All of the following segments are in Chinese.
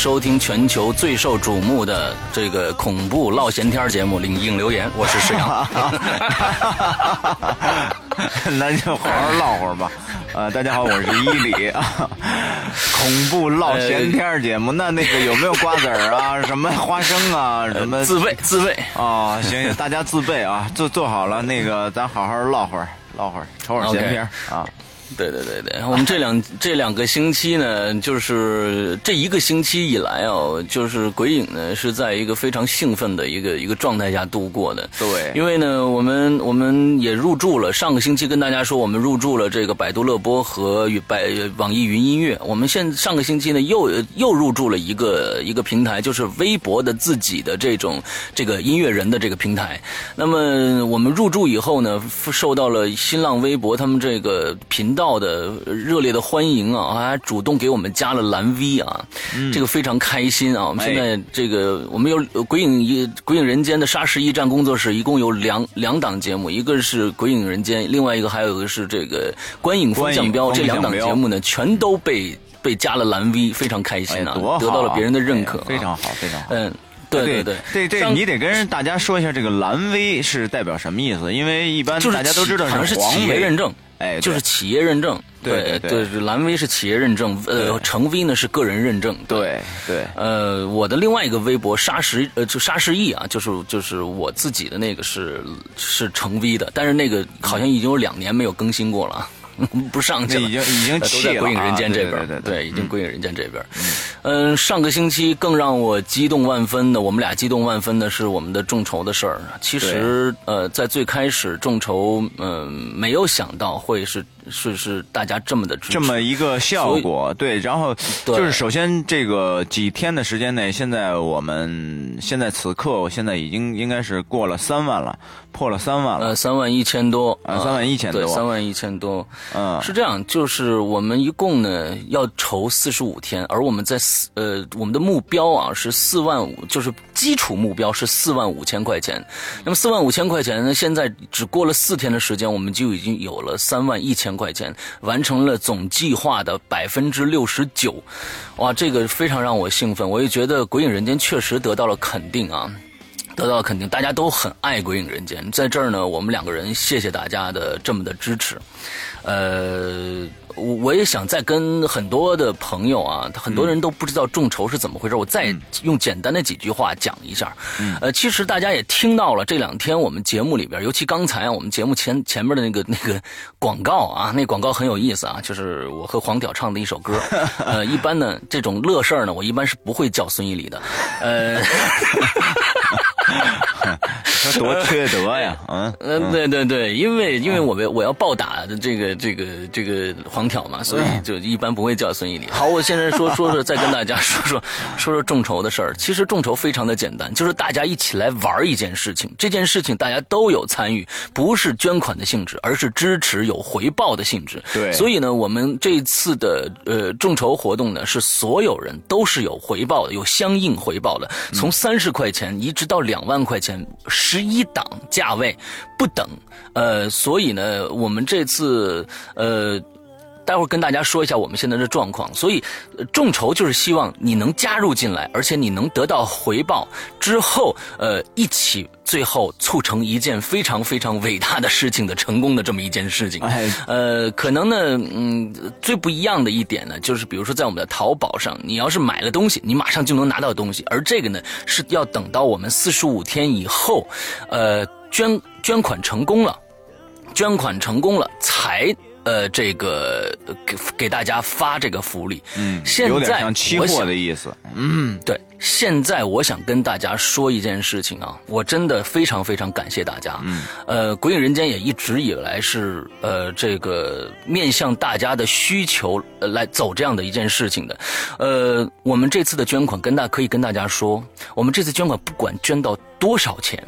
收听全球最受瞩目的这个恐怖唠闲天节目《领应留言》，我是石阳。那就好好唠会儿吧。呃，大家好，我是伊里啊。恐怖唠闲天儿节目，那那个有没有瓜子儿啊？什么花生啊？什么自备自备，啊？行行，大家自备啊，做做好了，那个咱好好唠会儿，唠会儿，瞅会儿闲片儿啊。对对对对，我们这两 这两个星期呢，就是这一个星期以来哦，就是鬼影呢是在一个非常兴奋的一个一个状态下度过的。对因为呢，我们我们也入驻了，上个星期跟大家说，我们入驻了这个百度乐播和与百网易云音乐。我们现上个星期呢，又又入驻了一个一个平台，就是微博的自己的这种这个音乐人的这个平台。那么我们入驻以后呢，受到了新浪微博他们这个频道的热烈的欢迎啊，还主动给我们加了蓝 V 啊，这个非常开心啊。我们现在这个我们有呃鬼影一鬼影人间的沙石驿站工作室，一共有两两档节目，一个是鬼影人间，另外一个还有一个是这个观影风向标，这两档节目呢，全都被被加了蓝 V，非常开哎心啊，得到了别人的认可、哎非常好，非常好。嗯，对对对对。对，上你得跟大家说一下这个蓝 V 是代表什么意思，因为一般就大家都知道企好像是黄企业 V 认证，哎就是企业认证，对对蓝 V 是企业认证，呃，对。橙 V 呢是个人认证，对。对呃，我的另外一个微博沙石呃就沙石亿啊，就是就是我自己的那个是是成 V 的，但是那个好像已经有两年没有更新过了。不上去了，已经已经呃都弃了在归隐人间啊这边，对对对。对已经归隐人间这边。嗯，上个星期更让我激动万分的，我们俩激动万分的是我们的众筹的事儿。其实，呃，在最开始众筹，嗯、没有想到会是是是大家这么的支持，这么一个效果，对，然后就是首先这个几天的时间内，现在我们现在此刻，我现在已经应该是过了三万了，破了三万了，呃，三万一千多啊三万一千多对，三万一千多。嗯，是这样，就是我们一共呢要筹四十五天，而我们在四呃我们的目标啊是四万五，就是基础目标是四万五千块钱。那么四万五千块钱呢，现在只过了四天的时间，我们就已经有了三万一千块钱，完成了总计划的百分之六十九。哇，这个非常让我兴奋，我也觉得《鬼影人间》确实得到了肯定啊。得到了肯定，大家都很爱《鬼影人间》。在这儿呢，我们两个人谢谢大家的这么的支持。呃，我我也想再跟很多的朋友啊，很多人都不知道众筹是怎么回事，我再用简单的几句话讲一下。呃，其实大家也听到了，这两天我们节目里边，尤其刚才啊，我们节目前前面的那个 那个广告啊，那广告很有意思啊，就是我和黄屌唱的一首歌。呃，一般呢，这种乐事儿呢，我一般是不会叫孙一礼的。呃。他多缺德呀，嗯，呃，对对对，因为因为我们我要暴打的这个这个这个黄挑嘛，所以就一般不会叫孙一礼。好，我现在说说说，再跟大家说说说说众筹的事儿。其实众筹非常的简单，就是大家一起来玩一件事情，这件事情大家都有参与，不是捐款的性质，而是支持有回报的性质。对所以呢，我们这次的呃众筹活动呢，是所有人都是有回报的，有相应回报的，从三十块钱一直到两万块钱，十一档价位不等。呃，所以呢，我们这次呃。待会儿跟大家说一下我们现在的状况，所以呃众筹就是希望你能加入进来，而且你能得到回报之后，呃，一起最后促成一件非常非常伟大的事情的成功的这么一件事情。哎呃，可能呢，嗯，最不一样的一点呢，就是比如说在我们的淘宝上，你要是买了东西，你马上就能拿到东西，而这个呢是要等到我们四十五天以后，呃，捐捐款成功了。捐款成功了，才呃这个呃给给大家发这个福利。嗯，现有点在像期货的意思，嗯，对，现在我想跟大家说一件事情啊，我真的非常非常感谢大家。嗯，呃，鬼影人间也一直以来是呃这个面向大家的需求、呃、来走这样的一件事情的。呃，我们这次的捐款跟大可以跟大家说，我们这次捐款不管捐到多少钱。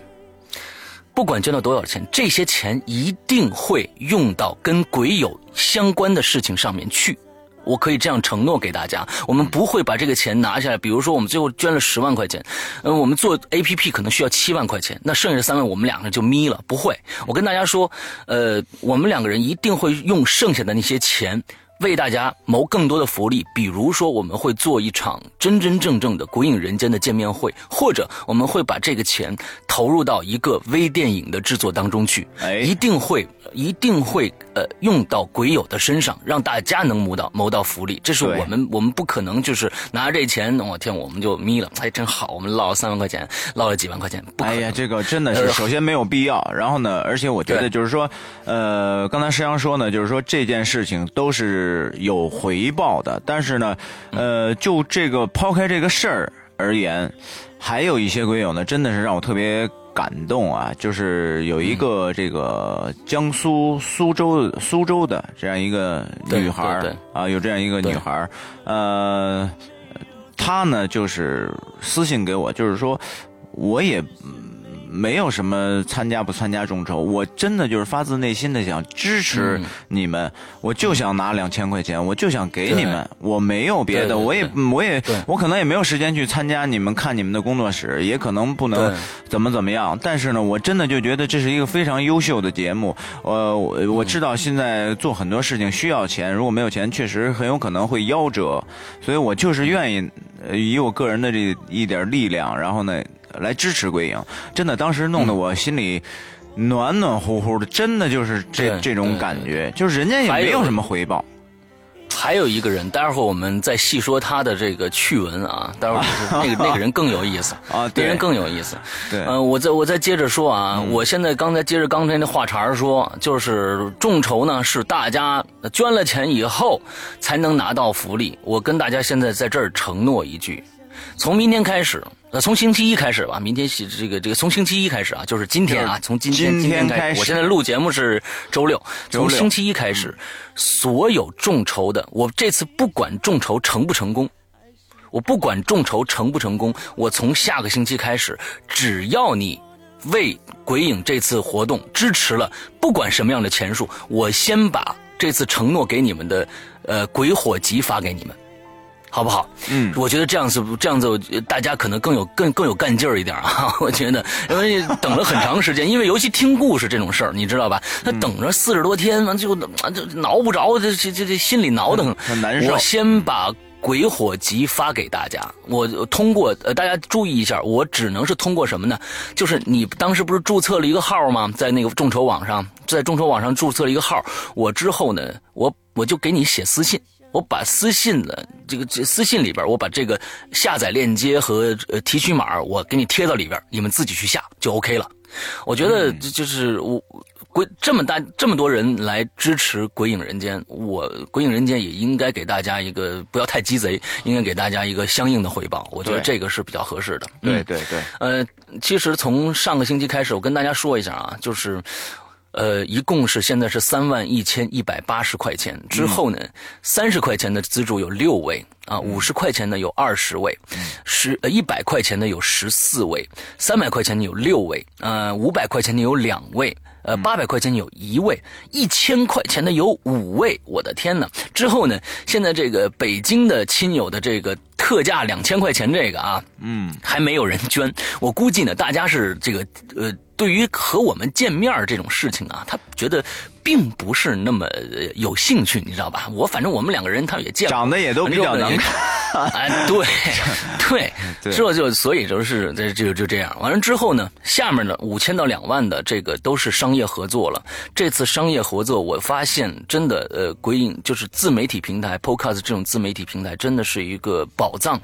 不管捐到多少钱，这些钱一定会用到跟鬼友相关的事情上面去。我可以这样承诺给大家，我们不会把这个钱拿下来。比如说，我们最后捐了十万块钱，呃，我们做 A P P 可能需要七万块钱，那剩下的三万我们两个人就眯了。不会，我跟大家说，呃，我们两个人一定会用剩下的那些钱。为大家谋更多的福利，比如说我们会做一场真真正正的鬼影人间的见面会，或者我们会把这个钱投入到一个微电影的制作当中去，哎。一定会一定会呃用到鬼友的身上，让大家能谋到谋到福利。这是我们我们不可能就是拿这钱，我天我们就眯了，哎真好，我们捞了三万块钱，捞了几万块钱，不。哎呀，这个真的是，呃首先没有必要，然后呢，而且我觉得就是说，呃，刚才石阳说呢，就是说这件事情都是有回报的，但是呢，呃，就这个抛开这个事儿而言，还有一些鬼友呢，真的是让我特别感动啊，就是有一个这个江苏苏州苏州的这样一个女孩啊，有这样一个女孩儿，呃，她呢就是私信给我，就是说我也嗯没有什么参加不参加众筹，我真的就是发自内心的想支持嗯。你们，我就想拿两千块钱，我就想给你们，我没有别的，我也我也我可能也没有时间去参加你们看你们的工作室，也可能不能怎么怎么样，但是呢，我真的就觉得这是一个非常优秀的节目。呃，我我知道现在做很多事情需要钱，如果没有钱，确实很有可能会夭折，所以我就是愿意呃以我个人的这一点力量，然后呢来支持归影。真的，当时弄得我心里。暖暖乎乎的，真的就是这这种感觉，就是人家也没有什么回报，还有一个人，待会儿我们再细说他的这个趣闻啊，待会儿就是 那个那个人更有意思啊对那人更有意思。对嗯、我再我再接着说啊，我现在刚才接着刚才那话茬儿说，就是众筹呢是大家捐了钱以后才能拿到福利。我跟大家现在在这儿承诺一句，从明天开始，呃，从星期一开始吧，明天是这个这个从星期一开始啊，就是今天啊，从今天今天天开始我现在录节目是周六，周六从星期一开始，所有众筹的，我这次不管众筹成不成功。我不管众筹成不成功，我从下个星期开始，只要你为鬼影这次活动支持了，不管什么样的钱数，我先把这次承诺给你们的呃鬼火集发给你们。好不好？嗯我觉得这样子，这样子，呃大家可能更有更更有干劲儿一点啊！我觉得，因为等了很长时间，因为尤其听故事这种事儿，你知道吧？他等着四十多天，完就啊就挠不着，这这这这心里挠得很，很难受我先把鬼火集发给大家，我通过呃，大家注意一下，我只能是通过什么呢？就是你当时不是注册了一个号吗？在那个众筹网上，在众筹网上注册了一个号，我之后呢，我我就给你写私信。我把私信的这个这私信里边，我把这个下载链接和呃提取码，我给你贴到里边，你们自己去下就 OK 了。我觉得这就是我鬼这么大这么多人来支持《鬼影人间》，我《鬼影人间》也应该给大家一个不要太鸡贼，应该给大家一个相应的回报。我觉得这个是比较合适的。嗯对对对，呃，其实从上个星期开始，我跟大家说一下啊，就是。呃，一共是现在是三万一千一百八十块钱。之后呢，三十块钱的资助有六位啊，五十块钱的有二十位，十呃一百块钱的有十四位，三百块钱的有六位，呃五百块钱的有两位。呃，八百块钱有一位，一千块钱的有五位，我的天呐！之后呢，现在这个北京的亲友的这个特价两千块钱这个啊，嗯，还没有人捐。我估计呢，大家是这个呃，对于和我们见面儿这种事情啊，他觉得并不是那么呃有兴趣，你知道吧？我反正我们两个人他也见过，长得也都比较难看。哎，对，对，对这就所以就是这就就这样。完了之后呢，下面的五千到两万的这个都是商业合作了。这次商业合作，我发现真的呃，鬼影就是自媒体平台 Podcast 这种自媒体平台真的是一个宝藏，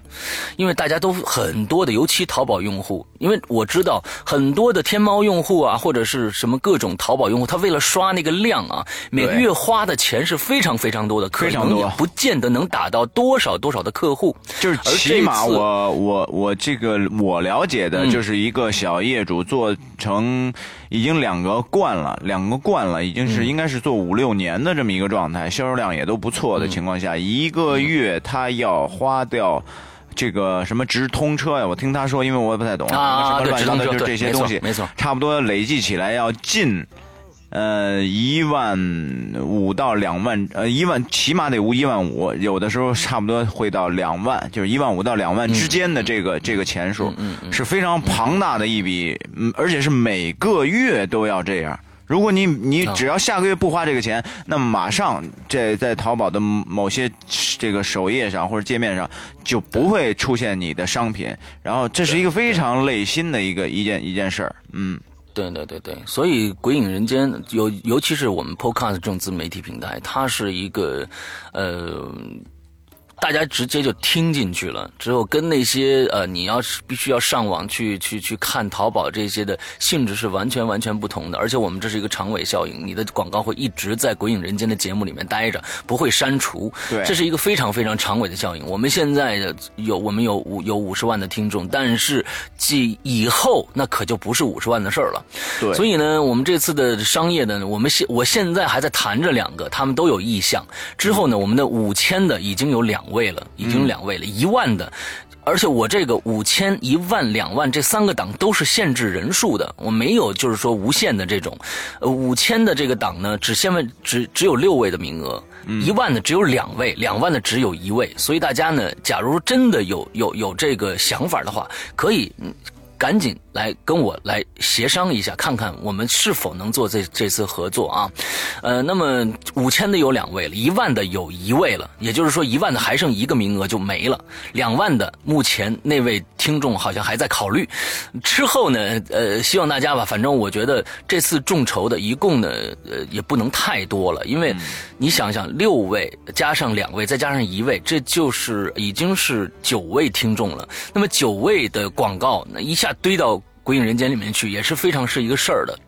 因为大家都很多的，尤其淘宝用户，因为我知道很多的天猫用户啊，或者是什么各种淘宝用户，他为了刷那个量啊，每个月花的钱是非常非常多的，可能也不见得能打到多少多少的客户。就是而起码我我我这个我了解的嗯就是一个小业主做成已经两个冠了，两个冠了，已经嗯是应该是做五六年的这么一个状态，销售量也都不错的情况下，一个月他要花掉。这个什么直通车呀，我听他说，因为我也不太懂啊对什么乱七八糟就是直通车对这些东西，没错没错差不多累计起来要近。呃，一万五到两万，呃，一万起码得无一万五，有的时候差不多会到两万，就是一万五到两万之间的这个、这个钱数，是非常庞大的一笔，嗯，而且是每个月都要这样。如果你你只要下个月不花这个钱，那么马上这在淘宝的某些这个首页上或者界面上就不会出现你的商品，然后这是一个非常累心的一个一件一件事儿，嗯。对对对对，所以《鬼影人间》尤尤其是我们 Podcast 这种自媒体平台，它是一个呃。大家直接就听进去了，之后跟那些呃，你要是必须要上网去去去看淘宝这些的性质是完全完全不同的，而且我们这是一个长尾效应，你的广告会一直在《鬼影人间》的节目里面待着，不会删除。对这是一个非常非常长尾的效应。我们现在的有我们有五有五十万的听众，但是即以后那可就不是五十万的事儿了。对所以呢，我们这次的商业呢，我们现我现在还在谈着两个，他们都有意向。之后呢，我们的五千的已经有两位了，已经有两位了，一万的。而且我这个五千、一万、两万这三个档都是限制人数的，我没有就是说无限的这种。呃，五千的这个档呢，只限位只只有六位的名额，一万的只有两位，两万的只有一位。所以大家呢，假如真的有有有这个想法的话，可以。嗯赶紧来跟我来协商一下，看看我们是否能做这这次合作啊。呃，那么五千的有两位了，一万的有一位了，也就是说一万的还剩一个名额就没了。两万的目前那位听众好像还在考虑。之后呢，呃，希望大家吧，反正我觉得这次众筹的一共呢，呃，也不能太多了，因为你想想，六位加上两位再加上一位，这就是已经是九位听众了。那么九位的广告，那一下堆到《鬼影人间》里面去，也是非常是一个事儿的。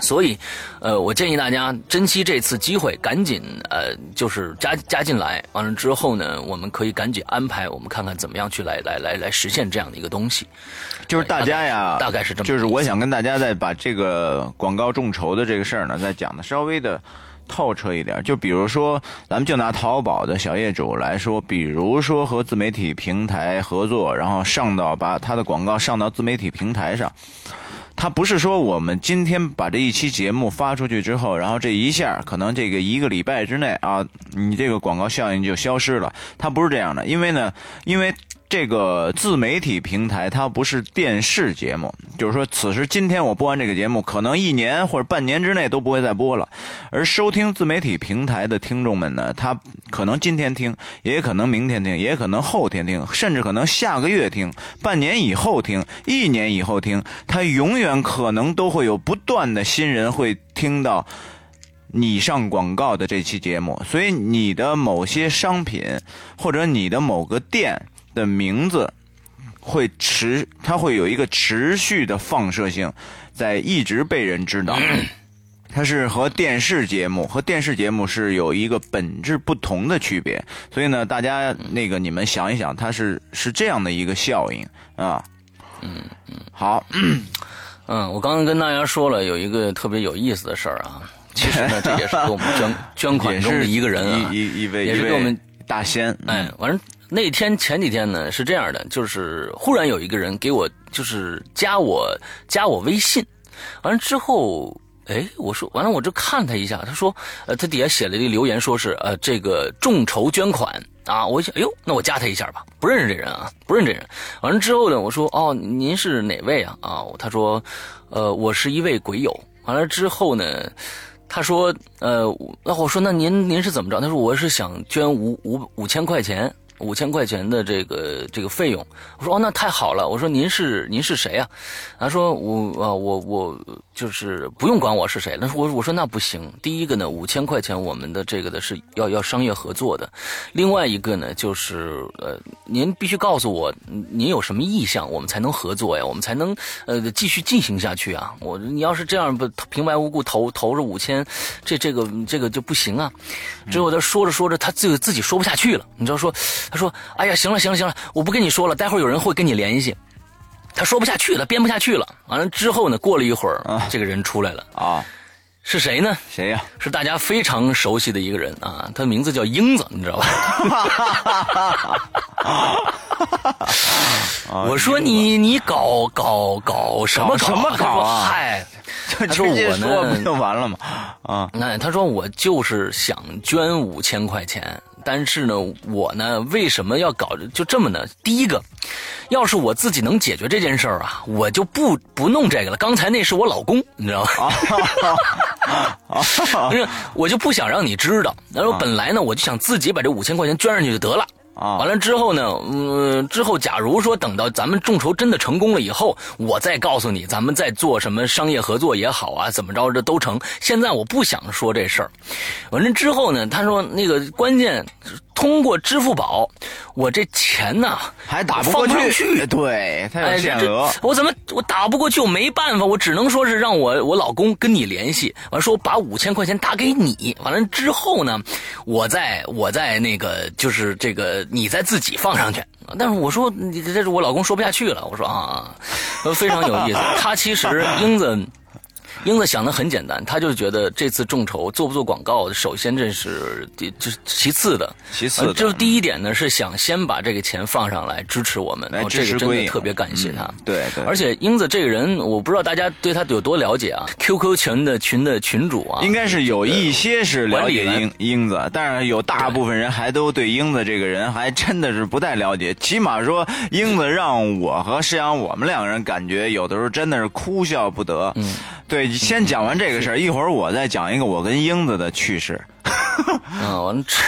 所以，呃，我建议大家珍惜这次机会，赶紧呃，就是加加进来。完了之后呢，我们可以赶紧安排，我们看看怎么样去来来来来实现这样的一个东西。就是大家呀，大概是这么就是我想跟大家再把这个广告众筹的这个事儿呢，再讲的稍微的透彻一点。就比如说，咱们就拿淘宝的小业主来说，比如说和自媒体平台合作，然后上到把他的广告上到自媒体平台上。他不是说我们今天把这一期节目发出去之后，然后这一下可能这个一个礼拜之内啊，你这个广告效应就消失了。它不是这样的，因为呢，因为这个自媒体平台它不是电视节目，就是说此时今天我播完这个节目，可能一年或者半年之内都不会再播了。而收听自媒体平台的听众们呢，他可能今天听，也可能明天听，也可能后天听，甚至可能下个月听，半年以后听，一年以后听，他永远可能都会有不断的新人会听到。你上广告的这期节目，所以你的某些商品或者你的某个店的名字会持，它会有一个持续的放射性，在一直被人知道。它是和电视节目和电视节目是有一个本质不同的区别，所以呢，大家那个你们想一想，它是是这样的一个效应啊。嗯嗯，好，嗯，我刚刚跟大家说了有一个特别有意思的事儿啊，其实呢，这也是给我们捐 捐款也中的是一个人啊，一一一位也一位是给我们大仙，嗯。哎，完了那天前几天呢是这样的，就是忽然有一个人给我就是加我加我微信，完了之后。哎，我说完了，我就看他一下，他说，呃，他底下写了一个留言，说是呃这个众筹捐款啊，我想，哎呦，那我加他一下吧，不认识这人啊，不认识这人。完了之后呢，我说，哦，您是哪位啊？啊，他说，呃，我是一位鬼友。完了之后呢，他说，呃，那我说那您您是怎么着？他说我是想捐五五五千块钱，五千块钱的这个这个费用。我说哦，那太好了。我说您是您是谁啊？他说我啊我我就是不用管我是谁。那我我说那不行。第一个呢，五千块钱我们的这个的是要要商业合作的。另外一个呢，就是呃，您必须告诉我您有什么意向，我们才能合作呀，我们才能呃继续进行下去啊。我你要是这样不平白无故投投着五千，这这个这个就不行啊。之后他说着说着，他自己自己说不下去了，你知道说，他说哎呀行了行了行了，我不跟你说了，待会儿有人会跟你联系。他说不下去了，编不下去了。完了之后呢，过了一会儿，这个人出来了，啊，是谁呢？谁呀、是大家非常熟悉的一个人啊，他的名字叫英子，你知道吧？我说你你搞搞搞什么搞什么搞啊嗨，就他说直接我呢说不就完了吗？啊，那他说我就是想捐五千块钱，但是呢，我呢为什么要搞就这么呢？第一个，要是我自己能解决这件事儿啊，我就不不弄这个了。刚才那是我老公，你知道吗？我就不想让你知道。然后本来呢，我就想自己把这五千块钱捐上去就得了。啊完了之后呢，嗯，之后假如说等到咱们众筹真的成功了以后，我再告诉你，咱们再做什么商业合作也好啊，怎么着这都成。现在我不想说这事儿。完了之后呢，他说那个关键通过支付宝，我这钱呐还打不过上去。对，他哎，有这这限额。我怎么我打不过去？我没办法，我只能说是让我我老公跟你联系，完说我把五千块钱打给你，完了之后呢，我再我再那个就是这个你再自己放上去。但是我说你这是我老公说不下去了，我说啊，啊非常有意思。他其实英子。英子想的很简单，他就觉得这次众筹做不做广告，首先这是这是其次的，其次的呃就是第一点呢是想先把这个钱放上来支持我们，来哦这个真的特别感谢他。嗯对对而且英子这个人，我不知道大家对他有多了解啊。QQ 群的群的群主啊，应该是有一些是了解英英子，但是有大部分人还都对英子这个人还真的是不太了解。起码说，英子让我和施阳我们两个人感觉有的时候真的是哭笑不得。嗯，对，先讲完这个事儿，一会儿我再讲一个我跟英子的趣事。嗯，完了之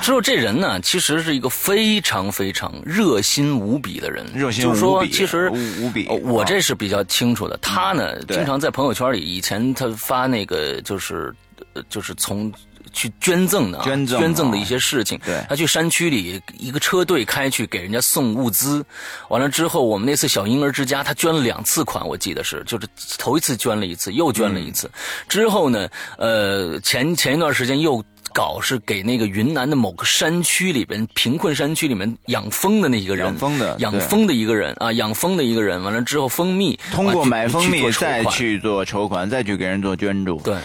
之后这人呢，其实是一个非常非常热心无比的人。热心就是说，无比其实无无比呃我啊这是比较清楚的。他呢，对经常在朋友圈里，以前他发那个就是呃就是从。去捐赠的啊、捐赠捐赠的啊一些事情，对。他去山区里一个车队开去给人家送物资，完了之后，我们那次小婴儿之家，他捐了两次款，我记得是，就是头一次捐了一次，又捐了一次，之后呢，呃，前前一段时间又搞是给那个云南的某个山区里边贫困山区里面养蜂的那一个人，养蜂的养蜂的一个人啊，养蜂的一个人，完了之后蜂蜜通过买蜂蜜再去做筹款，再去给人做捐助。对，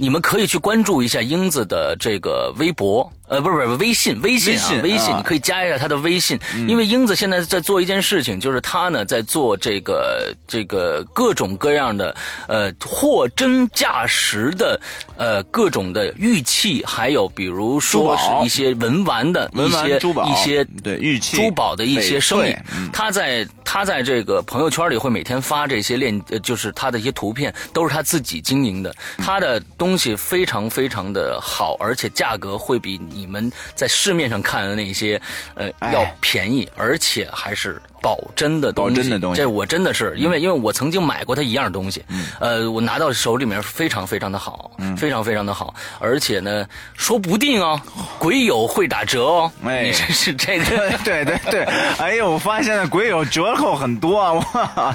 你们可以去关注一下英子的这个微博，呃，不是不是微信，微信啊，微信你可以加一下他的微信，因为英子现在在做一件事情，就是他呢在做这个这个各种各样的呃货真价实的呃各种的玉器，还有比如说是一些文玩的一些珠宝一些对玉器珠宝的一些生意。他在他在这个朋友圈里会每天发这些链，呃就是他的一些图片，都是他自己经营的。他的东西非常非常的好，而且价格会比你们在市面上看的那些，呃，哎。要便宜，而且还是保真的东西。保真的东西。嗯这我真的是因为因为我曾经买过他一样东西，呃，我拿到手里面非常非常的好，嗯。非常非常的好，而且呢，说不定哦，鬼友会打折哦。哎。你这是这个。对对对，哎呦，我发现现在鬼友折扣很多啊，哇，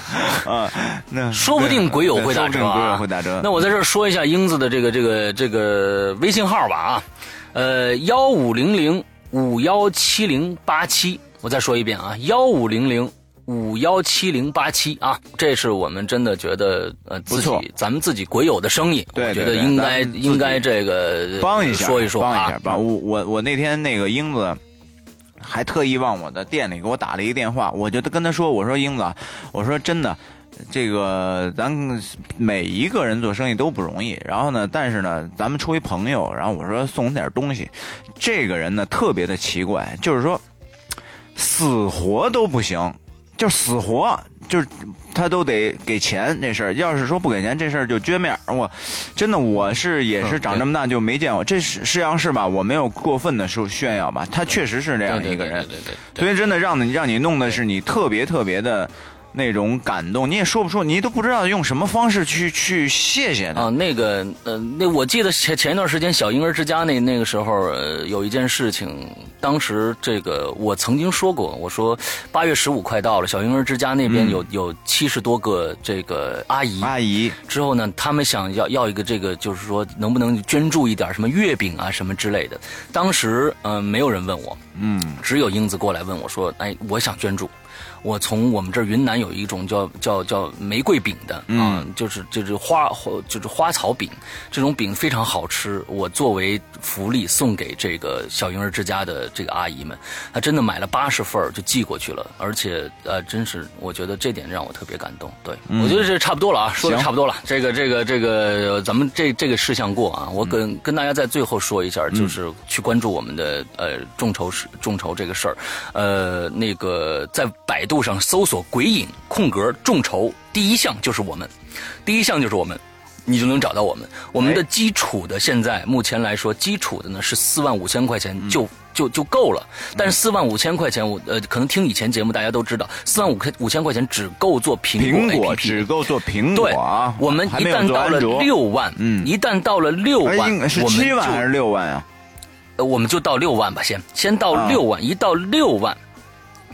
啊，那说不定鬼友会打折、鬼友会打折。那我在这儿说一下英子的这个这个这个微信号吧啊，呃，幺五零零五幺七零八七，我再说一遍啊，幺五零零。五幺七零八七啊，这是我们真的觉得呃自己咱们自己鬼友的生意，对我觉对对咱得应该应该这个帮一下，说一说啊帮一下，帮我我我那天那个英子。还特意往我的店里给我打了一个电话，我就跟他说：“我说英子，我说真的，这个咱每一个人做生意都不容易。然后呢，但是呢，咱们出一朋友，然后我说送点东西。这个人呢特别的奇怪，就是说死活都不行，就死活就是他都得给钱这事儿。要是说不给钱，这事儿就撅面儿。我真的我是也是嗯长这么大就没见过，这是实际上是吧？我没有过分的说炫耀吧，他确实是这样对对一个人。对对对对所以真的让你让你弄的是你特别特别的那种感动，你也说不出，你都不知道用什么方式去去谢谢他。啊，那个呃，那我记得前前一段时间小婴儿之家那那个时候，呃，有一件事情，当时这个我曾经说过，我说八月十五快到了，小婴儿之家那边有、有七十多个这个阿姨。阿姨，之后呢，他们想要要一个这个，就是说能不能捐助一点什么月饼啊什么之类的。当时嗯、呃没有人问我，嗯，只有英子过来问我说：“哎，我想捐助。”我从我们这儿云南有一种叫叫叫玫瑰饼的啊，就是就是花就是花草饼，这种饼非常好吃。我作为福利送给这个小婴儿之家的这个阿姨们，她真的买了八十份就寄过去了，而且呃，真是我觉得这点让我特别感动。对，我觉得这差不多了啊，说的差不多了。这个这个这个，咱们这这个事项过啊，我跟、跟大家在最后说一下，就是去关注我们的呃众筹是众筹这个事儿，呃，那个在百度上搜索“鬼影”空格众筹，第一项就是我们，第一项就是我们。你就能找到我们。我们的基础的现在目前来说，基础的呢是四万五千块钱就、就就够了。但是四万五千块钱，我呃，可能听以前节目大家都知道，四万五千五千块钱只够做苹苹果 APP 只够做苹果对啊，，我们一旦到了六万，嗯一旦到了六哎万，七万还是六万啊？呃我们就到六万吧，先先到啊六万，一到六万，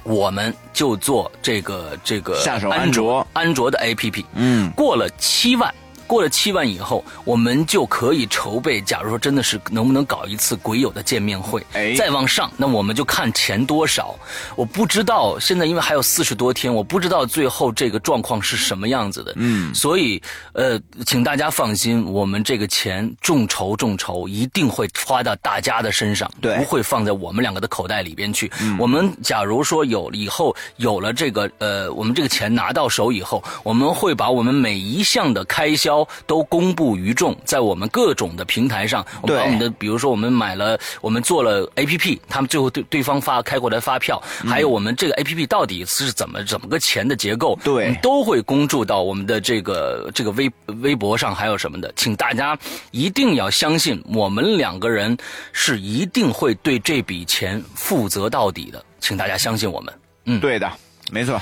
我们就做这个这个下手安安卓安卓的 APP，嗯，过了七万。过了七万以后，我们就可以筹备。假如说真的是能不能搞一次鬼友的见面会，哎再往上，那我们就看钱多少。我不知道现在因为还有四十多天，我不知道最后这个状况是什么样子的。嗯所以呃，请大家放心，我们这个钱众筹众筹一定会花到大家的身上，对不会放在我们两个的口袋里边去。我们假如说有以后有了这个呃，我们这个钱拿到手以后，我们会把我们每一项的开销都公布于众，在我们各种的平台上，我们把我们的比如说我们买了，我们做了 A P P，他们最后对对方发开过来发票，还有我们这个 A P P 到底是怎么怎么个钱的结构，对都会公注到我们的这个这个微微博上，还有什么的，请大家一定要相信，我们两个人是一定会对这笔钱负责到底的，请大家相信我们。嗯对的，没错。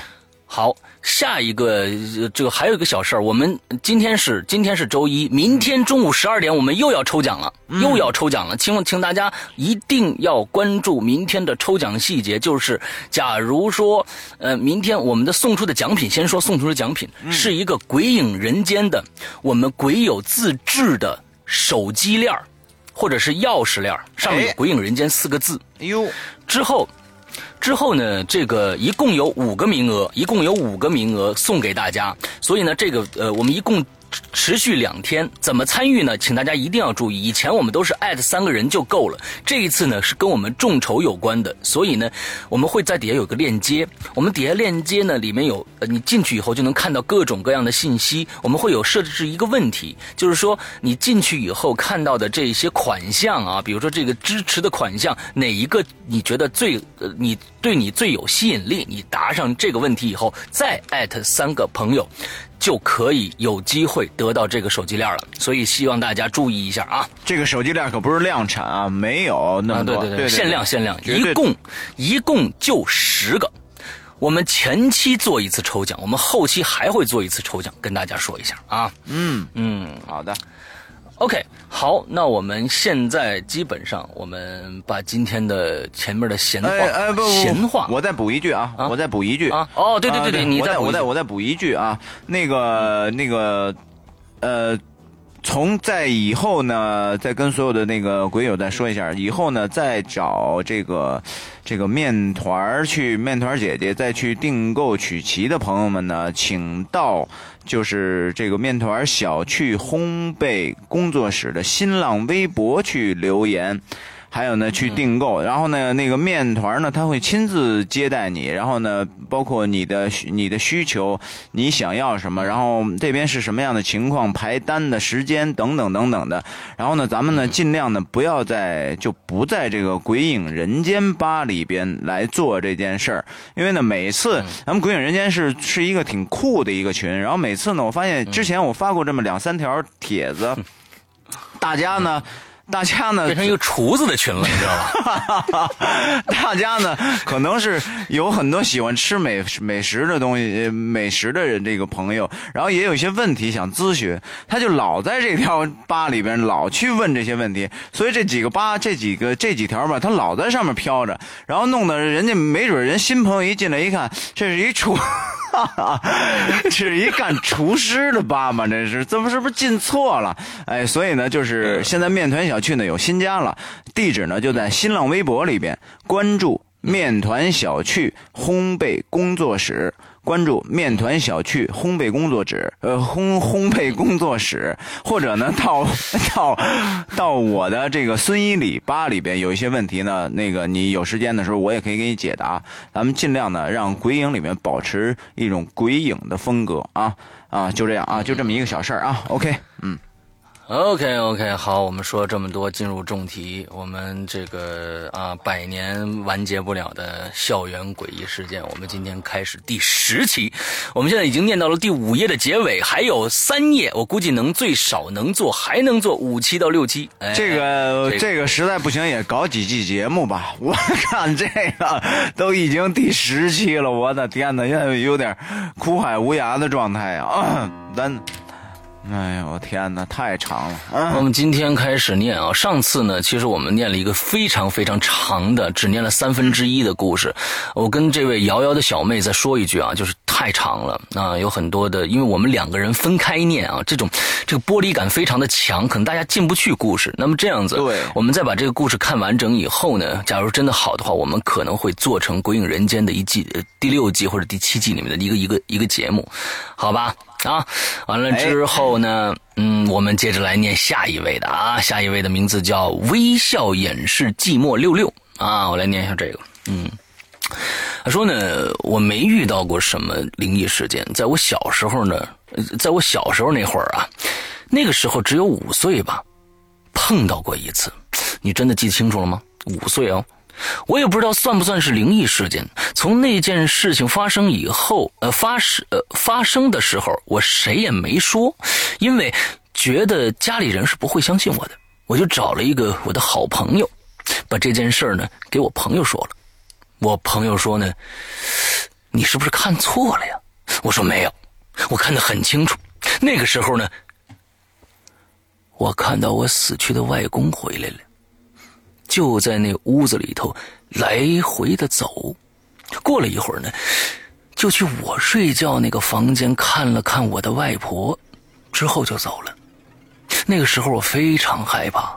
好，下一个呃这个还有一个小事儿，我们今天是今天是周一，明天中午十二点我们又要抽奖了，又要抽奖了，请请大家一定要关注明天的抽奖细节，就是假如说呃明天我们的送出的奖品，先说送出的奖品、是一个鬼影人间的我们鬼友自制的手机链儿或者是钥匙链儿，上面有哎“鬼影人间”四个字，哎呦，之后，之后呢，这个一共有五个名额，一共有五个名额送给大家。所以呢，这个呃，我们一共持续两天，怎么参与呢？请大家一定要注意，以前我们都是艾特三个人就够了，这一次呢是跟我们众筹有关的，所以呢，我们会在底下有个链接，我们底下链接呢里面有，呃，你进去以后就能看到各种各样的信息。我们会有设置一个问题，就是说你进去以后看到的这些款项啊，比如说这个支持的款项哪一个你觉得最呃你对你最有吸引力，你答上这个问题以后，再艾特三个朋友。就可以有机会得到这个手机链了，所以希望大家注意一下啊！这个手机链可不是量产啊，没有那啊，么多，对对对，限量限量，一共一共就十个。我们前期做一次抽奖，我们后期还会做一次抽奖，跟大家说一下啊。嗯，嗯好的，，OK，好，那我们现在基本上我们把今天的前面的闲话，哎哎不不，闲话，我再补一句啊，啊？我再补一句。啊？哦对对对对你我再我再我再补一句啊，那个那个呃。从在以后呢，再跟所有的那个鬼友再说一下，以后呢再找这个这个面团儿去面团儿姐姐再去订购曲奇的朋友们呢，请到就是这个面团儿小趣烘焙工作室的新浪微博去留言。还有呢，去订购，然后呢，那个面团呢，他会亲自接待你，然后呢，包括你的你的需求，你想要什么，然后这边是什么样的情况，排单的时间等等等等的，然后呢，咱们呢尽量呢不要在就不在这个鬼影人间吧里边来做这件事儿，因为呢，每次咱们鬼影人间是是一个挺酷的一个群，然后每次呢，我发现之前我发过这么两三条帖子，大家呢。大家呢变成一个厨子的群了，你知道吧？大家呢，可能是有很多喜欢吃美美食的东西、呃美食的人这个朋友，然后也有一些问题想咨询，他就老在这条吧里边老去问这些问题，所以这几个吧、这几个这几条吧，他老在上面飘着，然后弄得人家没准人新朋友一进来一看，这是一厨。这 是一干厨师的爸爸？这是怎么是不是进错了？哎，所以呢，就是现在面团小区呢有新家了，地址呢就在新浪微博里边关注面团小区烘焙工作室，关注面团小趣烘焙工作室，呃，烘烘焙工作室，或者呢，到到到我的这个孙一里吧里边有一些问题呢，那个你有时间的时候，我也可以给你解答。咱们尽量呢，让鬼影里面保持一种鬼影的风格啊啊，就这样啊，就这么一个小事儿啊。OK，嗯。OK OK，好，我们说这么多，进入正题。我们这个啊，百年完结不了的校园诡异事件，我们今天开始第十期。我们现在已经念到了第五页的结尾，还有三页，我估计能最少能做，还能做五期到六期。哎、这个这这个实在不行也搞几季节目吧。我看这个都已经第十期了，我的天哪，现在有点苦海无涯的状态啊！咱，哎呦我天哪，太长了啊！我们今天开始念啊，上次呢，其实我们念了一个非常非常长的，只念了三分之一的故事。我跟这位瑶瑶的小妹再说一句啊，就是太长了啊，有很多的，因为我们两个人分开念啊，这种这个玻璃感非常的强，可能大家进不去故事。那么这样子，对我们再把这个故事看完整以后呢，假如真的好的话，我们可能会做成《鬼影人间》的一季、呃第六季或者第七季里面的一个一个一个节目，好吧？啊，完了之后呢，嗯，我们接着来念下一位的啊，下一位的名字叫微笑掩饰寂寞六六啊，我来念一下这个，嗯。他说呢，我没遇到过什么灵异事件。在我小时候呢，呃在我小时候那会儿啊，那个时候只有五岁吧，碰到过一次。你真的记清楚了吗？五岁哦，我也不知道算不算是灵异事件。从那件事情发生以后，呃，发生呃发生的时候，我谁也没说，因为觉得家里人是不会相信我的。我就找了一个我的好朋友，把这件事呢给我朋友说了。我朋友说呢，你是不是看错了呀？我说没有，我看得很清楚。那个时候呢，我看到我死去的外公回来了，就在那屋子里头来回的走。过了一会儿呢，就去我睡觉那个房间看了看我的外婆，之后就走了。那个时候我非常害怕，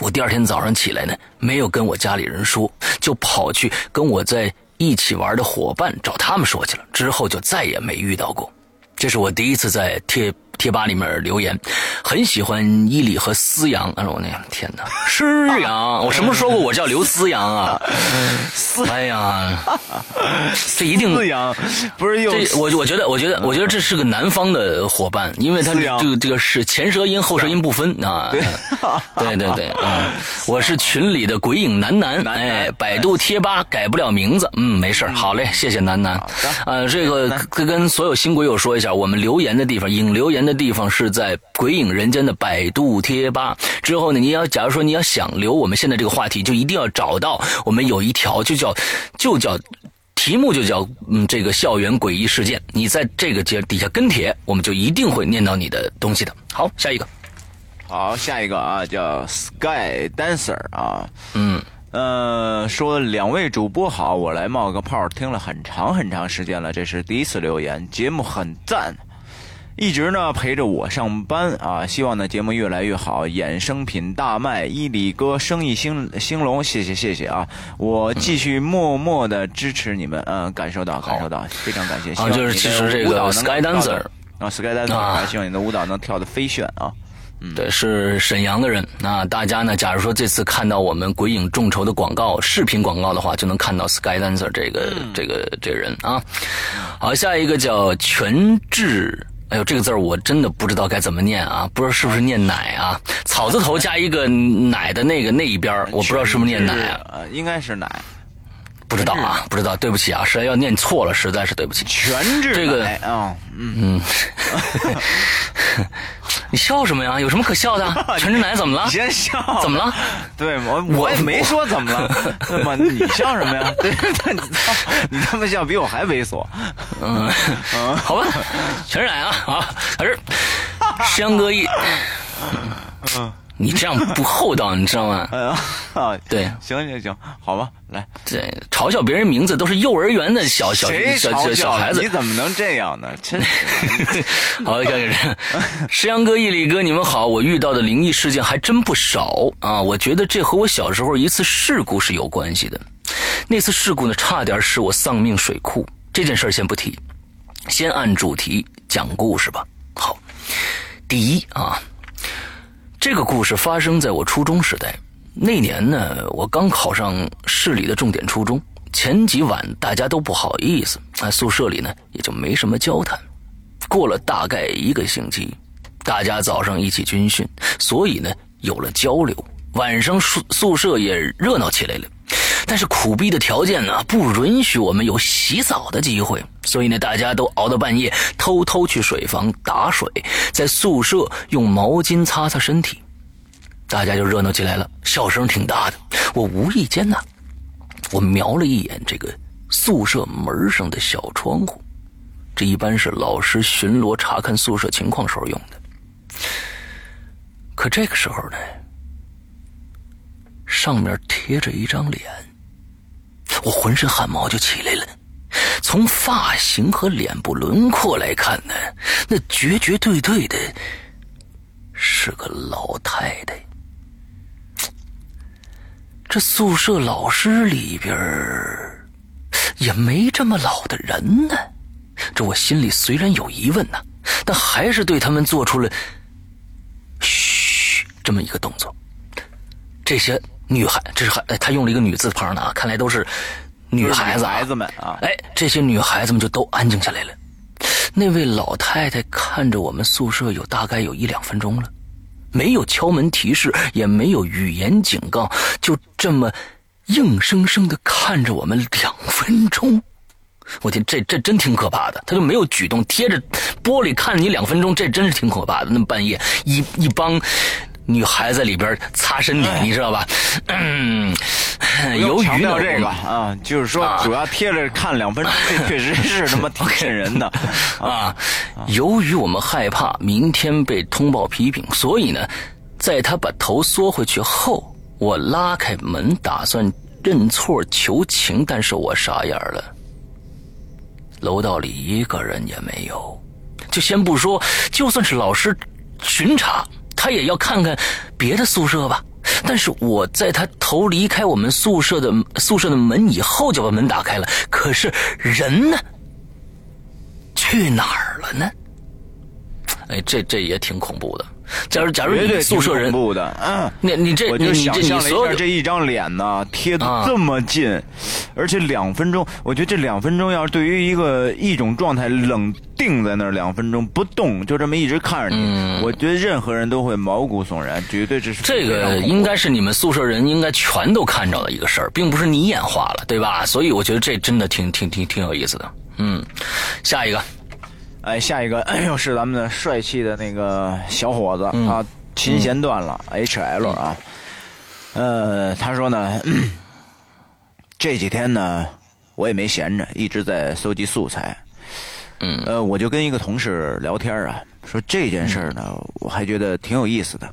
我第二天早上起来呢，没有跟我家里人说，就跑去跟我在一起玩的伙伴找他们说去了。之后就再也没遇到过。这是我第一次在贴贴吧里面留言，很喜欢伊里和思阳。哎呦我那天哪，思阳，我什么时候说过我叫刘思阳啊？思哎呀，这一定思阳不是又这我我觉得，我觉得，我觉得这是个南方的伙伴，因为他这个这个是前舌音后舌音不分啊。对对对啊，嗯，我是群里的鬼影楠楠，哎，百度贴吧改不了名字，嗯，没事儿好嘞，谢谢楠楠。呃，这个跟跟所有新鬼友说一下，我们留言的地方，影留言的地方是在鬼影人间的百度贴吧。之后呢，你要假如说你要想留我们现在这个话题，就一定要找到我们有一条就叫就叫。题目就叫嗯，这个校园诡异事件。你在这个节底下跟帖，我们就一定会念到你的东西的。好，下一个，好，下一个啊，叫 Sky Dancer 啊，嗯，呃，说两位主播好，我来冒个泡，听了很长很长时间了，这是第一次留言，节目很赞，一直呢陪着我上班啊，希望呢节目越来越好，衍生品大卖，伊里哥生意兴兴隆，谢谢谢谢啊，我继续默默的支持你们，嗯，感受到感受到，非常感谢，就是其实这个 Sky Dancer 啊，Sky Dancer，希望你的舞蹈能跳得飞炫啊。对，是沈阳的人。那大家呢，假如说这次看到我们鬼影众筹的广告、视频广告的话，就能看到 Sky Dancer 这个、这个这个人啊。好，下一个叫全智。哎呦，这个字儿我真的不知道该怎么念啊，不知道是不是念奶啊？草字头加一个奶的那个那一边我不知道是不是念奶啊？呃，应该是奶，不知道啊，不知道，对不起啊，实在要念错了，实在是对不起。全智这个奶啊，嗯，你笑什么呀？有什么可笑的？全智奶怎么了你？先笑，怎么了？对我我也没说怎么了，那么你笑什么呀？你你他妈笑比我还猥琐。嗯，好吧，全智奶啊啊，还是山哥一，你这样不厚道，你知道吗？哎呀，啊，对，行行行，好吧，来，这嘲笑别人名字都是幼儿园的小小小小小孩子你。怎么能这样呢？真是，好，开始。石阳哥、毅力哥，你们好！我遇到的灵异事件还真不少啊！我觉得这和我小时候一次事故是有关系的。那次事故呢，差点使我丧命水库。这件事儿先不提，先按主题讲故事吧。好，第一啊，这个故事发生在我初中时代。那年呢，我刚考上市里的重点初中，前几晚大家都不好意思，啊宿舍里呢也就没什么交谈。过了大概一个星期，大家早上一起军训，所以呢有了交流。晚上宿宿舍也热闹起来了，但是苦逼的条件呢不允许我们有洗澡的机会，所以呢大家都熬到半夜，偷偷去水房打水，在宿舍用毛巾擦擦身体。大家就热闹起来了，笑声挺大的。我无意间呢，我瞄了一眼这个宿舍门上的小窗户，这一般是老师巡逻查看宿舍情况时候用的。可这个时候呢，上面贴着一张脸，我浑身汗毛就起来了。从发型和脸部轮廓来看呢，那绝绝对对的是个老太太。这宿舍老师里边儿也没这么老的人呢。这我心里虽然有疑问呐，但还是对他们做出了嘘这么一个动作。这些女孩，这是还哎他用了一个女字旁的啊，看来都是女孩子、啊，孩子们啊，哎，这些女孩子们就都安静下来了。那位老太太看着我们宿舍有大概有一两分钟了，没有敲门提示，也没有语言警告，就这么硬生生的看着我们两分钟。我天，这这真挺可怕的。他就没有举动，贴着玻璃看你两分钟，这真是挺可怕的。那么半夜一一帮女孩子里边擦身体，你知道吧？嗯，由于呢调这个啊，就是说啊主要贴着看两分钟，这确实是他妈挺 瘆人的。啊，由于我们害怕明天被通报批评，所以呢，在他把头缩回去后，我拉开门打算认错求情，但是我傻眼了。楼道里一个人也没有，就先不说，就算是老师巡查，他也要看看别的宿舍吧。但是我在他头离开我们宿舍的宿舍的门以后，就把门打开了。可是人呢？去哪儿了呢？哎，这这也挺恐怖的。假如假如你宿舍人挺恐，怖的，嗯。你你这我就想象了一下这一张脸呢，贴的啊这么近，而且两分钟，我觉得这两分钟要是对于一个一种状态冷定在那儿两分钟不动，就这么一直看着你，我觉得任何人都会毛骨悚然，绝对这是嗯这个应该是你们宿舍人应该全都看着的一个事儿，并不是你眼花了，对吧？所以我觉得这真的挺挺挺挺有意思的。嗯，下一个，哎，下一个，又，是咱们的帅气的那个小伙子、嗯。啊，琴弦断了、h l 啊，呃，他说呢，这几天呢，我也没闲着，一直在搜集素材。嗯。呃，我就跟一个同事聊天啊，说这件事儿呢，我还觉得挺有意思的，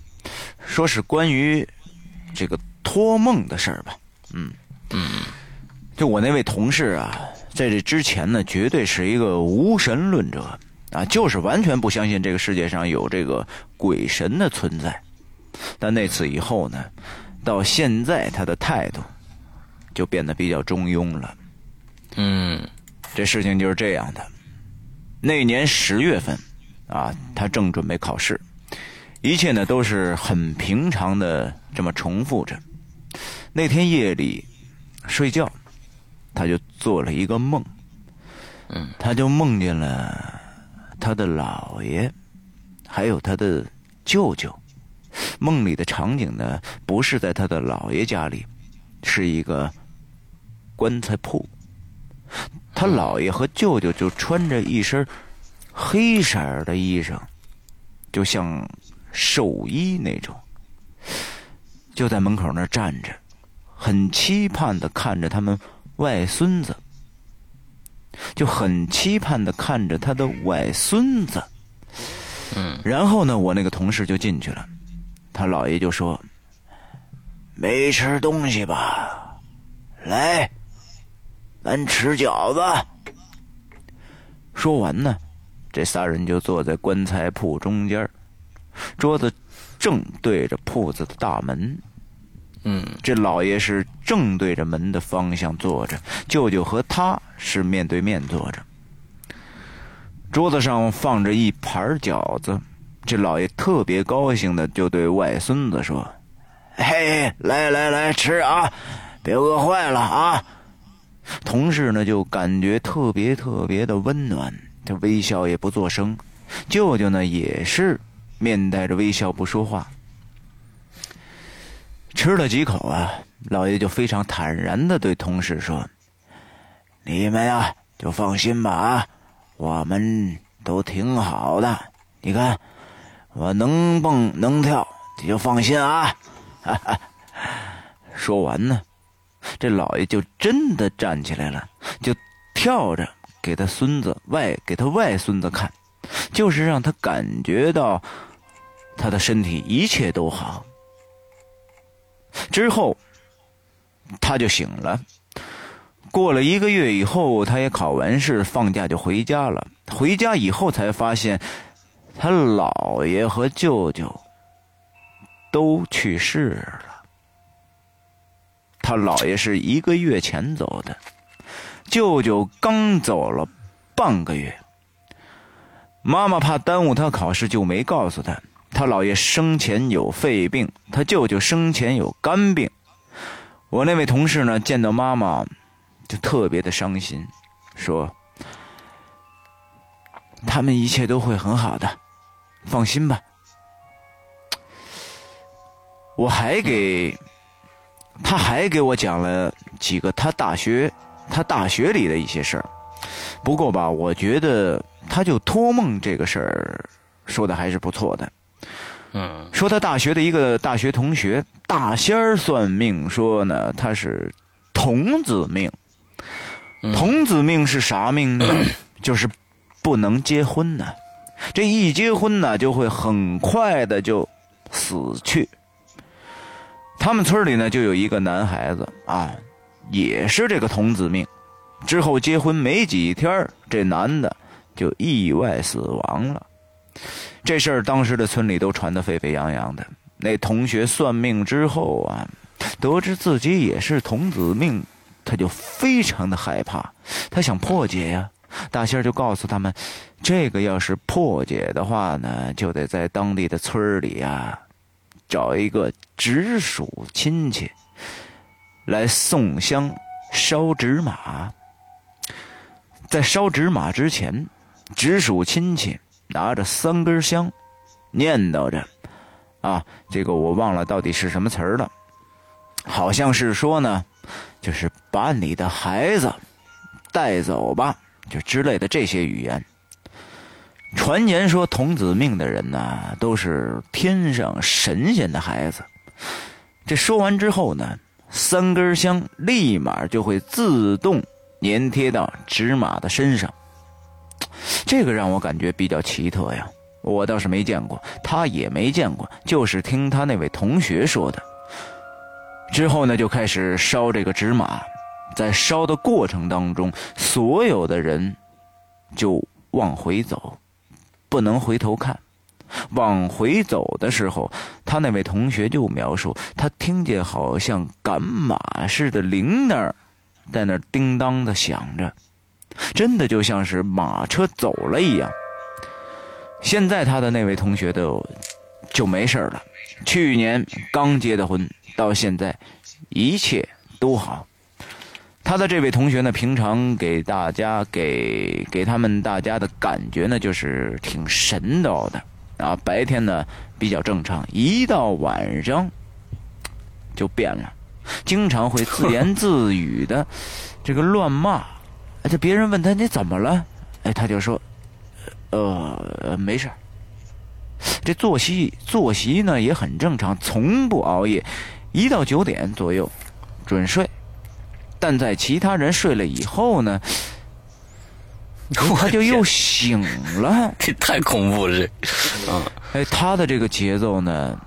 说是关于这个托梦的事儿吧。嗯。嗯，就我那位同事啊，在这之前呢，绝对是一个无神论者啊，就是完全不相信这个世界上有这个鬼神的存在。但那次以后呢，到现在他的态度就变得比较中庸了。嗯这事情就是这样的。那年十月份，啊，他正准备考试，一切呢都是很平常的这么重复着。那天夜里睡觉，他就做了一个梦，嗯，他就梦见了他的姥爷，还有他的舅舅。梦里的场景呢，不是在他的姥爷家里，是一个棺材铺。他姥爷和舅舅就穿着一身黑色的衣裳，就像寿衣那种，就在门口那儿站着，很期盼的看着他们外孙子，就很期盼的看着他的外孙子。嗯然后呢，我那个同事就进去了，他姥爷就说：“没吃东西吧？来，咱吃饺子。”说完呢，这仨人就坐在棺材铺中间，桌子正对着铺子的大门。嗯这老爷是正对着门的方向坐着，舅舅和他是面对面坐着。桌子上放着一盘饺子，这老爷特别高兴的就对外孙子说：“嘿，来来来，吃啊，别饿坏了啊！”同事呢就感觉特别特别的温暖，他微笑也不作声。舅舅呢也是面带着微笑不说话。吃了几口啊，老爷就非常坦然的对同事说：“你们呀就放心吧啊，我们都挺好的。你看我能蹦能跳，你就放心啊。”哈哈。说完呢，这老爷就真的站起来了，就跳着给他孙子外给他外孙子看，就是让他感觉到他的身体一切都好。之后，他就醒了。过了一个月以后，他也考完试，放假就回家了。回家以后才发现，他姥爷和舅舅都去世了。他姥爷是一个月前走的，舅舅刚走了半个月。妈妈怕耽误他考试，就没告诉他。他姥爷生前有肺病，他舅舅生前有肝病。我那位同事呢，见到妈妈就特别的伤心，说：“他们一切都会很好的，放心吧。”我还给，他还给我讲了几个他大学他大学里的一些事儿。不过吧，我觉得他就托梦这个事儿说的还是不错的。嗯说他大学的一个大学同学大仙儿算命说呢，他是童子命。童子命是啥命呢？就是不能结婚呢。这一结婚呢，就会很快的就死去。他们村里呢，就有一个男孩子啊，也是这个童子命。之后结婚没几天这男的就意外死亡了。这事儿当时的村里都传得沸沸扬扬的。那同学算命之后啊，得知自己也是童子命，他就非常的害怕，他想破解呀。大仙就告诉他们，这个要是破解的话呢，就得在当地的村里呀，找一个直属亲戚来送香烧纸马。在烧纸马之前，直属亲戚拿着三根香，念叨着：“啊，这个我忘了到底是什么词儿了，好像是说呢，就是把你的孩子带走吧，就之类的这些语言。”传言说，童子命的人呢，都是天上神仙的孩子。这说完之后呢，三根香立马就会自动粘贴到纸马的身上。这个让我感觉比较奇特呀，我倒是没见过，他也没见过，就是听他那位同学说的。之后呢，就开始烧这个纸马，在烧的过程当中，所有的人就往回走，不能回头看。往回走的时候，他那位同学就描述，他听见好像赶马似的铃铛在那叮当的响着，真的就像是马车走了一样。现在他的那位同学都就没事了，去年刚结的婚，到现在一切都好。他的这位同学呢，平常给大家给给他们大家的感觉呢，就是挺神叨的啊。白天呢比较正常，一到晚上就变了，经常会自言自语的这个乱骂。哎这别人问他你怎么了？哎，他就说，呃，没事儿这作息作息呢也很正常，从不熬夜，一到九点左右准睡。但在其他人睡了以后呢，他就又醒了。这太恐怖了，这，嗯哎，他的这个节奏呢，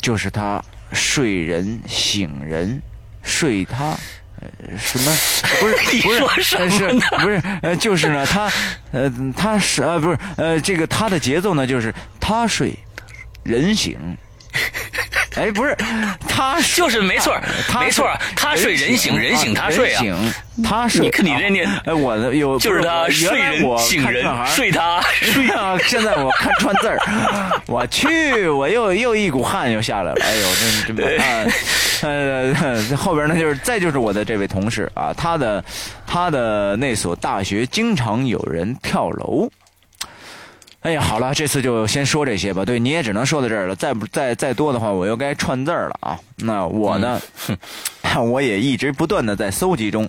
就是他睡人醒人，睡他。呃，什么？不是，不是，说什么呃是 不是？呃，就是呢，他，呃，他是呃，不是，呃，这个他的节奏呢，就是他睡，人醒。哎，不是，他睡 就是没错他没错他睡人醒人醒他睡啊醒他睡。你看你这念哎，我的有就是他睡人醒人睡他睡啊！现在我看串字儿，我去，我又又一股汗又下来了。哎呦，真真啊，呃，后边呢就是再就是我的这位同事啊，他的他的那所大学经常有人跳楼。哎呀，好了，这次就先说这些吧。对，你也只能说到这儿了，再不再再多的话，我又该串字儿了啊。那我呢，我也一直不断的在搜集中。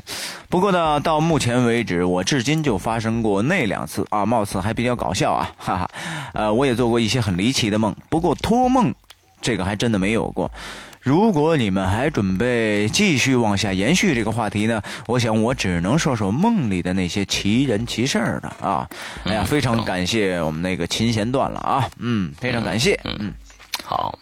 不过呢，到目前为止，我至今就发生过那两次啊，貌似还比较搞笑啊，哈哈。呃，我也做过一些很离奇的梦，不过托梦这个还真的没有过。如果你们还准备继续往下延续这个话题呢，我想我只能说说梦里的那些奇人奇事儿了啊！哎呀，非常感谢我们那个琴弦断了啊，嗯，非常感谢，嗯，好，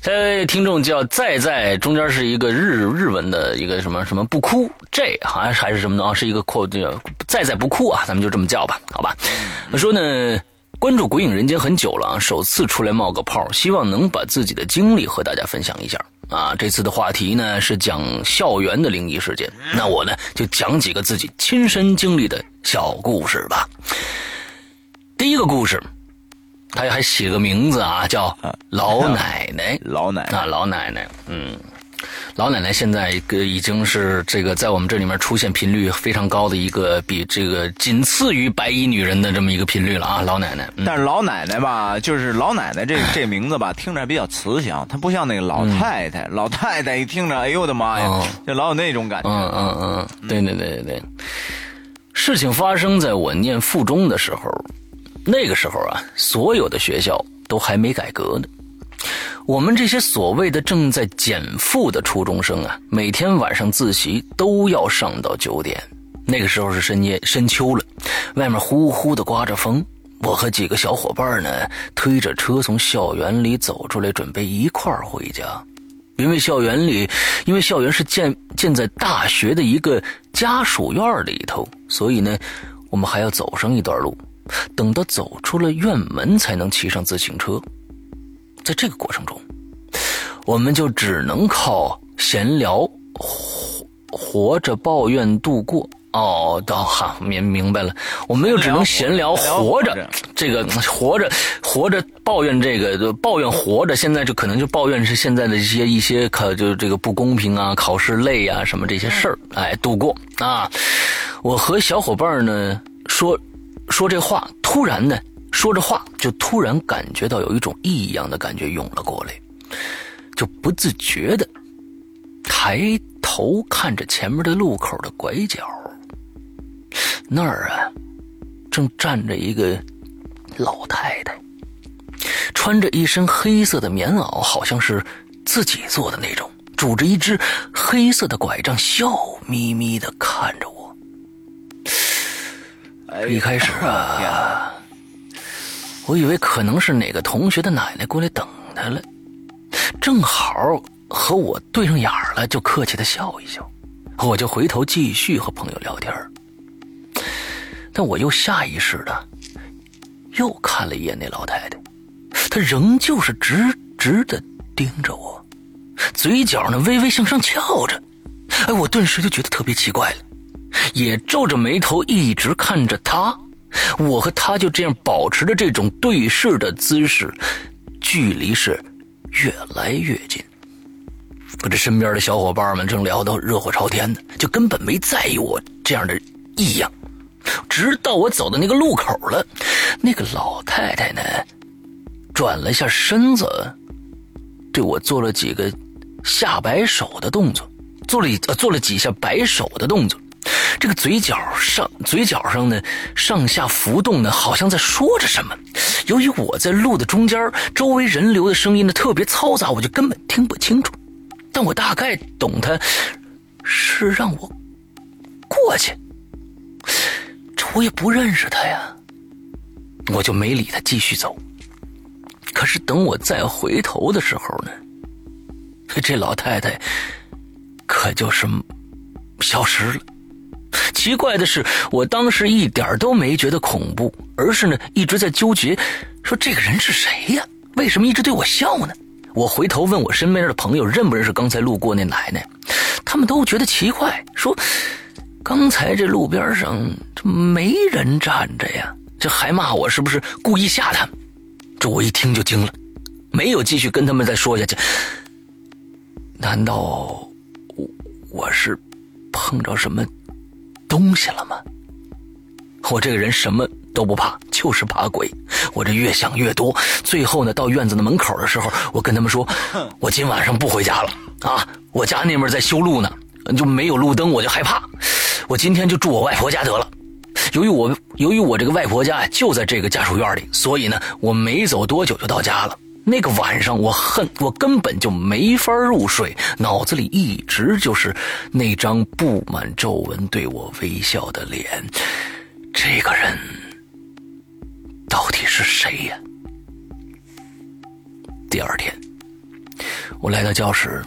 这位听众叫在在，中间是一个日日文的一个什么什么不哭，这好像还是什么的啊，是一个括这个在在不哭啊，咱们就这么叫吧，好吧？他说呢。关注《鬼影人间》很久了啊，首次出来冒个泡，希望能把自己的经历和大家分享一下啊。这次的话题呢是讲校园的灵异事件，那我呢就讲几个自己亲身经历的小故事吧。第一个故事，他还起个名字啊，叫 老奶奶。老奶奶啊，老奶奶，嗯，老奶奶现在一个已经是这个在我们这里面出现频率非常高的一个，比这个仅次于白衣女人的这么一个频率了啊，老奶奶。嗯但是老奶奶吧，就是老奶奶这这名字吧，听着比较慈祥，她不像那个老太太，老太太一听着，哎呦我的妈呀哦，就老有那种感觉。嗯嗯嗯，对对对对对。事情发生在我念附中的时候，那个时候啊，所有的学校都还没改革呢。我们这些所谓的正在减负的初中生啊，每天晚上自习都要上到九点。那个时候是深夜深秋了，外面呼呼的刮着风。我和几个小伙伴呢，推着车从校园里走出来，准备一块儿回家。因为校园里，因为校园是建建在大学的一个家属院里头，所以呢，我们还要走上一段路，等到走出了院门才能骑上自行车。在这个过程中，我们就只能靠闲聊活活着抱怨度过。哦，到哈明明白了，我们又只能闲聊活着这个活着活着抱怨这个抱怨活着，现在就可能就抱怨是现在的一些一些考就这个不公平啊，考试累啊什么这些事儿，哎，度过啊。我和小伙伴呢说说这话，突然呢说着话就突然感觉到有一种异样的感觉涌了过来，就不自觉的抬头看着前面的路口的拐角，那儿啊正站着一个老太太，穿着一身黑色的棉袄，好像是自己做的那种，拄着一只黑色的拐杖，笑眯眯的看着我。一开始啊，我以为可能是哪个同学的奶奶过来等他了，正好和我对上眼了，就客气的笑一笑，我就回头继续和朋友聊天但我又下意识的又看了一眼那老太太，她仍旧是直直的盯着我，嘴角呢微微向上翘着，哎，我顿时就觉得特别奇怪了。也皱着眉头一直看着她，我和他就这样保持着这种对视的姿势，距离是越来越近。我这身边的小伙伴们正聊得热火朝天呢，就根本没在意我这样的异样。直到我走到那个路口了，那个老太太呢，转了一下身子，对我做了几个下摆手的动作，做了做了几下摆手的动作。这个嘴角上嘴角上呢上下浮动呢，好像在说着什么。由于我在路的中间，周围人流的声音呢特别嘈杂，我就根本听不清楚。但我大概懂他是让我过去，这我也不认识他呀，我就没理他，继续走。可是等我再回头的时候呢，这老太太可就是消失了。奇怪的是，我当时一点都没觉得恐怖，而是呢一直在纠结，说这个人是谁呀？为什么一直对我笑呢？我回头问我身边的朋友认不认识刚才路过那奶奶，他们都觉得奇怪，说刚才这路边上这没人站着呀，这还骂我是不是故意吓他们？这我一听就惊了，没有继续跟他们再说下去。难道我我是碰着什么东西了吗？我这个人什么都不怕，就是怕鬼。我这越想越多，最后呢，到院子的门口的时候，我跟他们说，我今晚上不回家了啊！我家那边在修路呢，就没有路灯，我就害怕。我今天就住我外婆家得了。由于我由于我这个外婆家就在这个家属院里，所以呢，我没走多久就到家了。那个晚上，我恨我根本就没法入睡，脑子里一直就是那张布满皱纹对我微笑的脸。这个人到底是谁呀？第二天，我来到教室，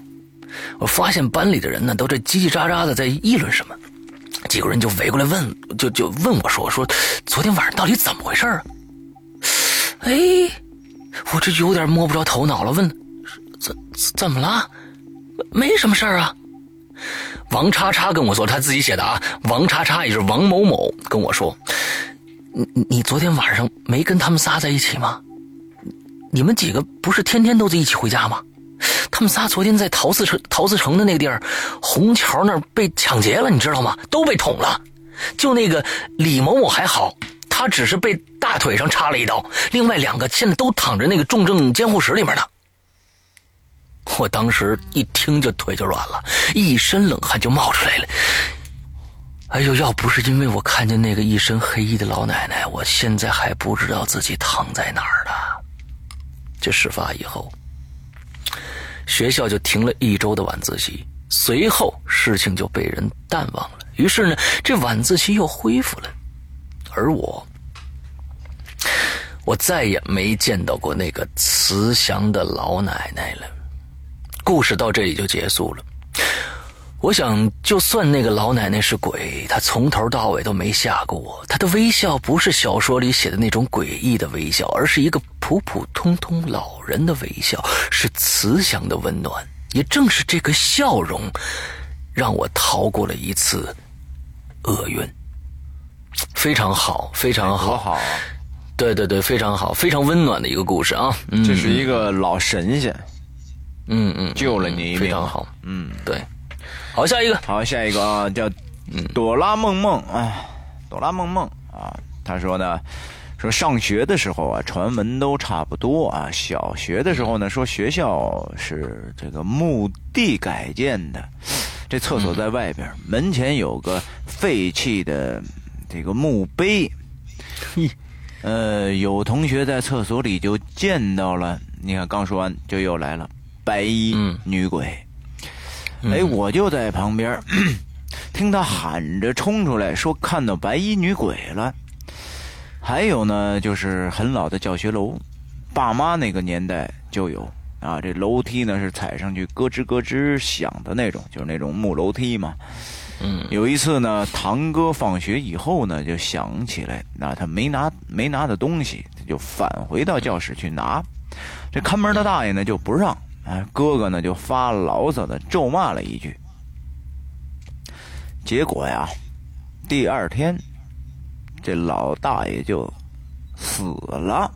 我发现班里的人呢都在叽叽喳喳的在议论什么，几个人就围过来问，就就问我说：“说昨天晚上到底怎么回事啊？”哎，我这有点摸不着头脑了，问：“怎怎么了？没什么事儿啊。”王叉叉跟我说，他自己写的啊。王叉叉也是王某某跟我说：“你你昨天晚上没跟他们仨在一起吗？你们几个不是天天都在一起回家吗？他们仨昨天在陶瓷城陶瓷城的那个地儿，虹桥那儿被抢劫了，你知道吗？都被捅了。就那个李某某还好，他只是被大腿上插了一刀，另外两个现在都躺着那个重症监护室里面呢。”我当时一听就腿就软了，一身冷汗就冒出来了。哎呦，要不是因为我看见那个一身黑衣的老奶奶，我现在还不知道自己躺在哪儿呢。这事发以后，学校就停了一周的晚自习，随后事情就被人淡忘了。于是呢，这晚自习又恢复了，而我，我再也没见到过那个慈祥的老奶奶了。故事到这里就结束了。我想，就算那个老奶奶是鬼，她从头到尾都没吓过我。她的微笑不是小说里写的那种诡异的微笑，而是一个普普通通老人的微笑，是慈祥的温暖。也正是这个笑容，让我逃过了一次厄运。非常好，非常好，好啊！对对对，非常好，非常温暖的一个故事啊！嗯、这是一个老神仙嗯嗯，救了你一命，非常好。嗯，对，好，下一个，好，下一个啊，叫朵拉梦梦啊，朵拉梦梦啊，他说呢，说上学的时候啊，传闻都差不多啊。小学的时候呢，说学校是这个墓地改建的，这厕所在外边，门前有个废弃的这个墓碑。呃，有同学在厕所里就见到了，你看刚说完就又来了白衣女鬼。哎，我就在旁边，听他喊着冲出来说看到白衣女鬼了。还有呢，就是很老的教学楼，爸妈那个年代就有啊。这楼梯呢是踩上去咯吱咯吱响的那种，就是那种木楼梯嘛。嗯，有一次呢，堂哥放学以后呢，就想起来，那他没拿没拿的东西，他就返回到教室去拿。这看门的大爷呢就不让，哎，哥哥呢就发牢骚的咒骂了一句。结果呀，第二天，这老大爷就死了。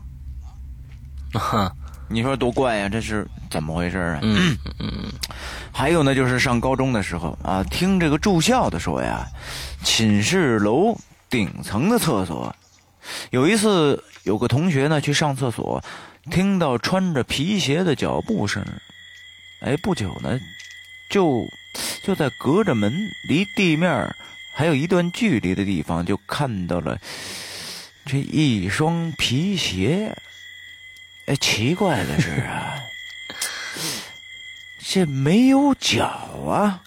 哈，你说多怪呀？这是怎么回事啊？嗯嗯还有呢，就是上高中的时候啊，听这个住校的说呀，寝室楼顶层的厕所，有一次有个同学呢去上厕所，听到穿着皮鞋的脚步声，哎，不久呢，就就在隔着门离地面还有一段距离的地方，就看到了这一双皮鞋。哎，奇怪的是啊。这没有脚啊，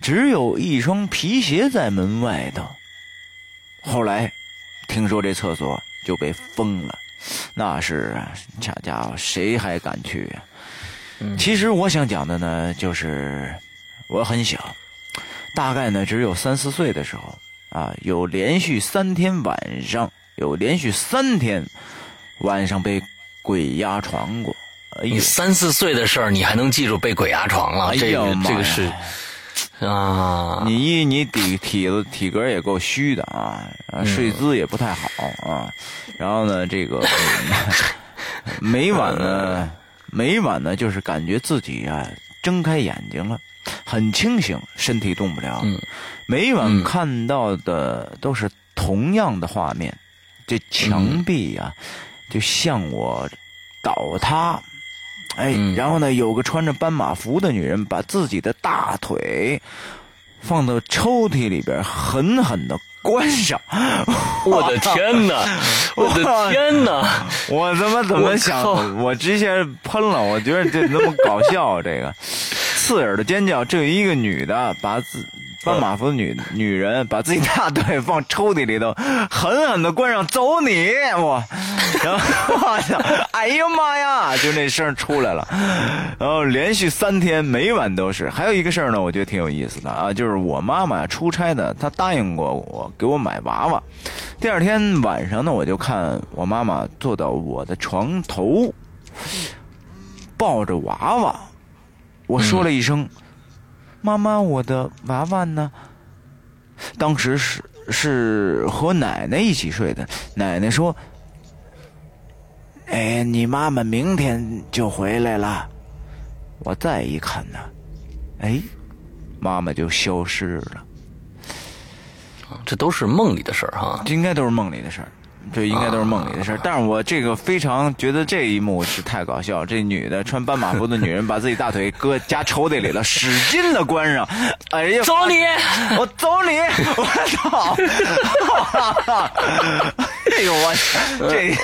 只有一双皮鞋在门外头。后来听说这厕所就被封了，那是啊，这家伙谁还敢去呀、其实我想讲的呢，就是我很小，大概呢只有三四岁的时候啊，有连续三天晚上，有连续三天晚上被鬼压床过。哎呦你，三四岁的事儿，你还能记住被鬼压床了？这个这个是啊，你一你体体子体格也够虚的啊，啊睡姿也不太好啊，然后呢，这个嗯 每晚呢，每晚呢，就是感觉自己啊睁开眼睛了，很清醒，身体动不了。嗯每晚嗯看到的都是同样的画面，这墙壁呀、就向我倒塌。哎，嗯然后呢，有个穿着斑马服的女人把自己的大腿放到抽屉里边，狠狠的关上。我的天哪，我的天哪！我他妈怎么想我？我直接喷了！我觉得这那么搞笑，这个刺耳的尖叫。这有一个女的把自斑马服的女女人把自己大腿放抽屉里头，狠狠的关上，走你！我，然后 我操，哎呀妈呀，就那声出来了。然后连续三天，每晚都是。还有一个事儿呢，我觉得挺有意思的啊，就是我妈妈出差的，她答应过我给我买娃娃。第二天晚上呢，我就看我妈妈坐到我的床头，抱着娃娃。我说了一声：“妈妈，我的娃娃呢？”当时是是和奶奶一起睡的，奶奶说：“哎，你妈妈明天就回来了。”我再一看呢，哎，妈妈就消失了。这都是梦里的事儿哈。这应该都是梦里的事儿，这应该都是梦里的事儿。但是我这个非常觉得这一幕是太搞笑，这女的穿斑马服的女人把自己大腿搁夹抽屉里了，使劲的关上。哎呀，走你！我走你！我操！哎呦我，这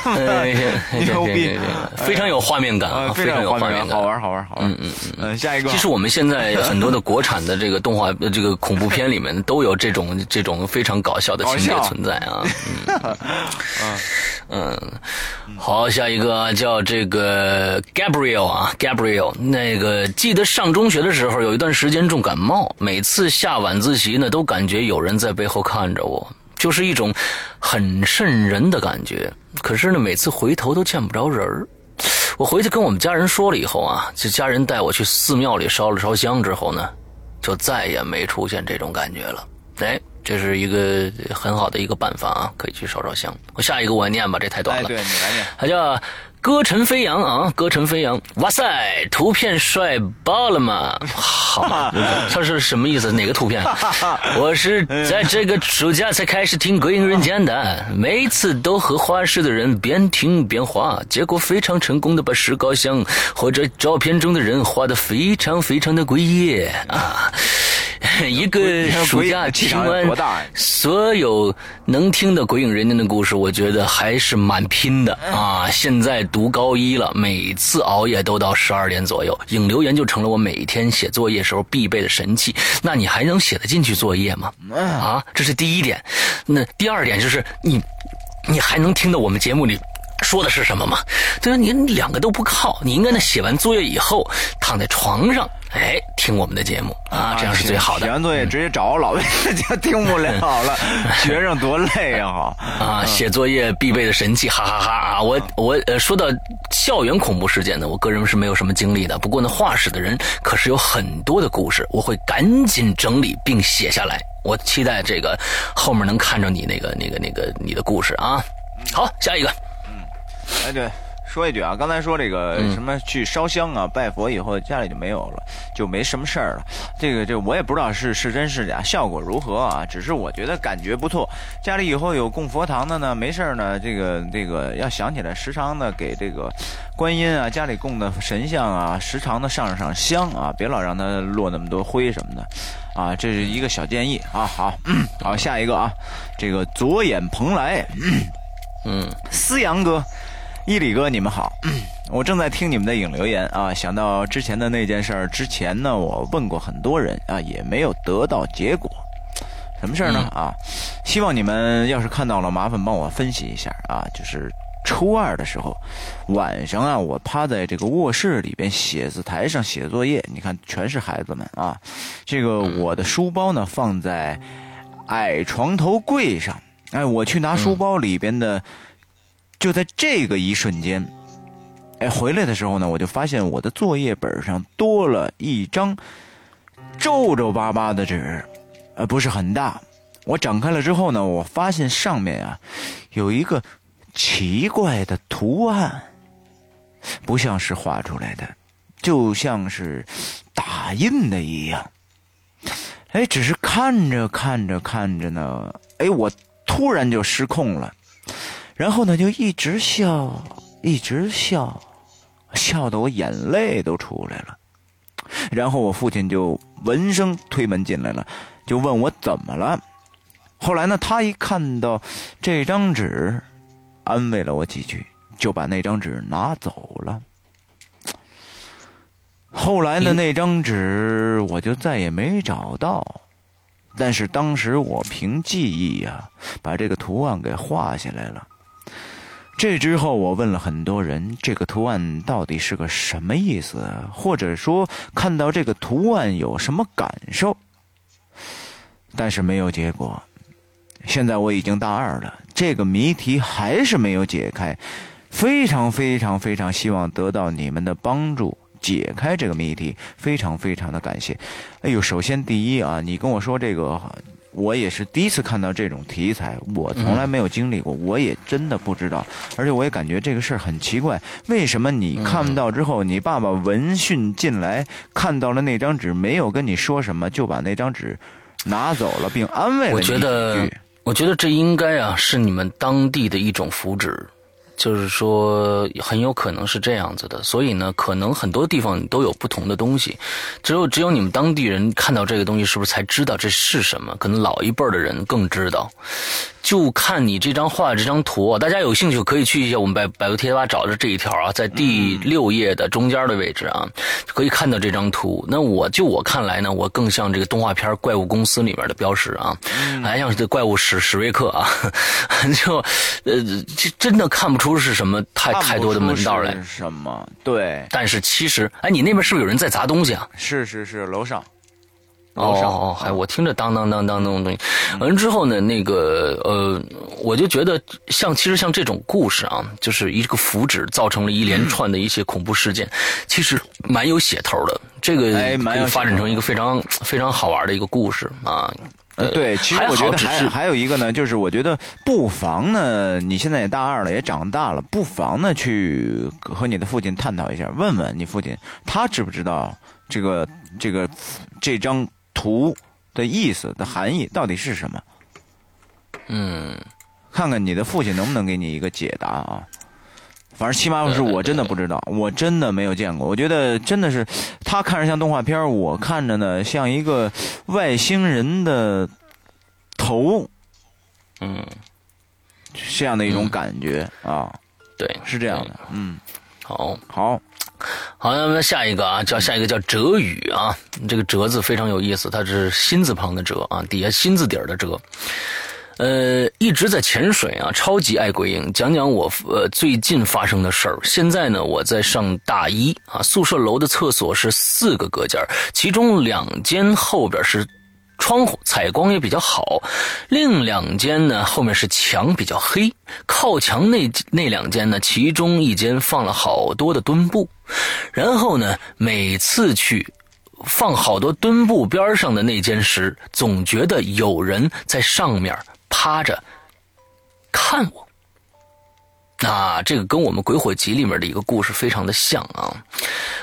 牛逼非常有画面感非常有有画面感，好玩好玩好玩。嗯嗯嗯，下一个。其实我们现在很多的国产的这个动画、呃这个恐怖片里面都有这种这种非常搞笑的情节存在啊。嗯 嗯，好，下一个啊叫这个 Gabriel 啊，Gabriel，那个记得上中学的时候有一段时间重感冒，每次下晚自习呢都感觉有人在背后看着我。就是一种很瘆人的感觉，可是呢，每次回头都见不着人儿。我回去跟我们家人说了以后啊，这家人带我去寺庙里烧了烧香之后呢，就再也没出现这种感觉了。哎，这是一个很好的一个办法啊，可以去烧烧香。我下一个我念吧，这太短哎，了。对你来念。它叫歌尘飞扬啊，歌尘飞扬，哇塞，图片帅爆了嘛！好嘛，它是什么意思？哪个图片？我是在这个暑假才开始听《鬼影人间》的，每次都和画室的人边听边画，结果非常成功的把石膏像或者照片中的人画的非常非常的诡异啊！一个暑假 听完多大呀所有能听的《鬼影人间》的故事，我觉得还是蛮拼的啊！现在读高一了，每次熬夜都到十二点左右，影留言就成了我每天写作业时候必备的神器。那你还能写得进去作业吗？啊，这是第一点。那第二点就是你，你还能听到我们节目里。说的是什么吗？对吧？你你两个都不靠，你应该呢写完作业以后躺在床上，哎，听我们的节目啊，这样是最好的。写完作业直接找老师就听不了了，学生多累呀！哈。啊，写作业必备的神器，哈哈哈啊！我我呃，说到校园恐怖事件呢，我个人是没有什么经历的。不过呢，画室的人可是有很多的故事，我会赶紧整理并写下来。我期待这个后面能看着你那个那个那个你的故事啊。好，下一个，嗯哎，对，说一句啊，刚才说这个什么去烧香啊、拜佛以后家里就没有了，就没什么事儿了。这个这我也不知道是是真是假，效果如何啊？只是我觉得感觉不错。家里以后有供佛堂的呢，没事儿呢，这个这个要想起来，时常的给这个观音啊，家里供的神像啊，时常的上上香啊，别老让它落那么多灰什么的。啊，这是一个小建议啊。好，嗯，好，下一个啊，这个左眼蓬莱，嗯，思阳哥、伊里哥，你们好。我正在听你们的影留言啊，想到之前的那件事儿，之前呢，我问过很多人啊，也没有得到结果。什么事儿呢？啊，希望你们要是看到了，麻烦帮我分析一下啊，就是初二的时候，晚上啊，我趴在这个卧室里边写字台上写作业，你看全是孩子们啊。这个我的书包呢放在矮床头柜上，哎，我去拿书包里边的，就在这个一瞬间，哎，回来的时候呢，我就发现我的作业本上多了一张皱皱巴巴的纸，呃，不是很大。我展开了之后呢，我发现上面啊有一个奇怪的图案，不像是画出来的，就像是打印的一样。哎，只是看着看着看着呢，哎，我突然就失控了，然后呢就一直笑，一直笑，笑得我眼泪都出来了。然后我父亲就闻声推门进来了，就问我怎么了。后来呢，他一看到这张纸，安慰了我几句，就把那张纸拿走了。后来呢，那张纸我就再也没找到，但是当时我凭记忆呀，把这个图案给画下来了。这之后，我问了很多人，这个图案到底是个什么意思，或者说看到这个图案有什么感受，但是没有结果。现在我已经大二了，这个谜题还是没有解开，非常非常非常希望得到你们的帮助，解开这个谜题，非常非常的感谢。哎呦，首先第一啊，你跟我说这个，我也是第一次看到这种题材，我从来没有经历过，我也真的不知道，而且我也感觉这个事儿很奇怪，为什么你看到之后，你爸爸闻讯进来，看到了那张纸，没有跟你说什么，就把那张纸拿走了，并安慰了你我觉得。我觉得这应该啊是你们当地的一种福祉，就是说很有可能是这样子的。所以呢，可能很多地方都有不同的东西，只有只有你们当地人看到这个东西，是不是才知道这是什么？可能老一辈儿的人更知道。就看你这张画这张图啊，大家有兴趣可以去一下我们百百度贴吧找着这一条啊，在第六页的中间的位置啊，可以看到这张图。那我就我看来呢，我更像这个动画片《怪物公司》里面的标识啊，还像是这怪物史史瑞克啊，就呃，这真的看不出是什么太太多的门道来是。什么？对，但是其实，哎，你那边是不是有人在砸东西啊？是是是，楼上，哦楼上哦，还我听着当当当当那种东西，完了之后呢，那个呃，我就觉得像其实像这种故事啊，就是一个符纸造成了一连串的一些恐怖事件，其实蛮有写头的。这个可以发展成一个非常非常好玩的一个故事啊。呃，对，其实我觉得还还有一个呢，就是我觉得不妨呢，你现在也大二了，也长大了，不妨呢去和你的父亲探讨一下，问问你父亲，他知不知道这个这个这张图的意思的含义到底是什么？嗯，看看你的父亲能不能给你一个解答啊。反正起码是我真的不知道，我真的没有见过。我觉得真的是，他看着像动画片，我看着呢像一个外星人的头，嗯，这样的一种感觉啊，对，是这样的。嗯，好。好，好，那么下一个啊，叫下一个叫哲宇啊，这个哲字非常有意思，它是心字旁的哲啊，底下心字底儿的哲。呃，一直在潜水啊，超级爱鬼影。讲讲我呃最近发生的事儿。现在呢，我在上大一啊，宿舍楼的厕所是四个隔间儿，其中两间后边是窗户，采光也比较好；另两间呢，后面是墙比较黑。靠墙那那两间呢，其中一间放了好多的墩布，然后呢，每次去放好多墩布边上的那间时，总觉得有人在上面趴着看我。那这个跟我们《鬼火集》里面的一个故事非常的像啊。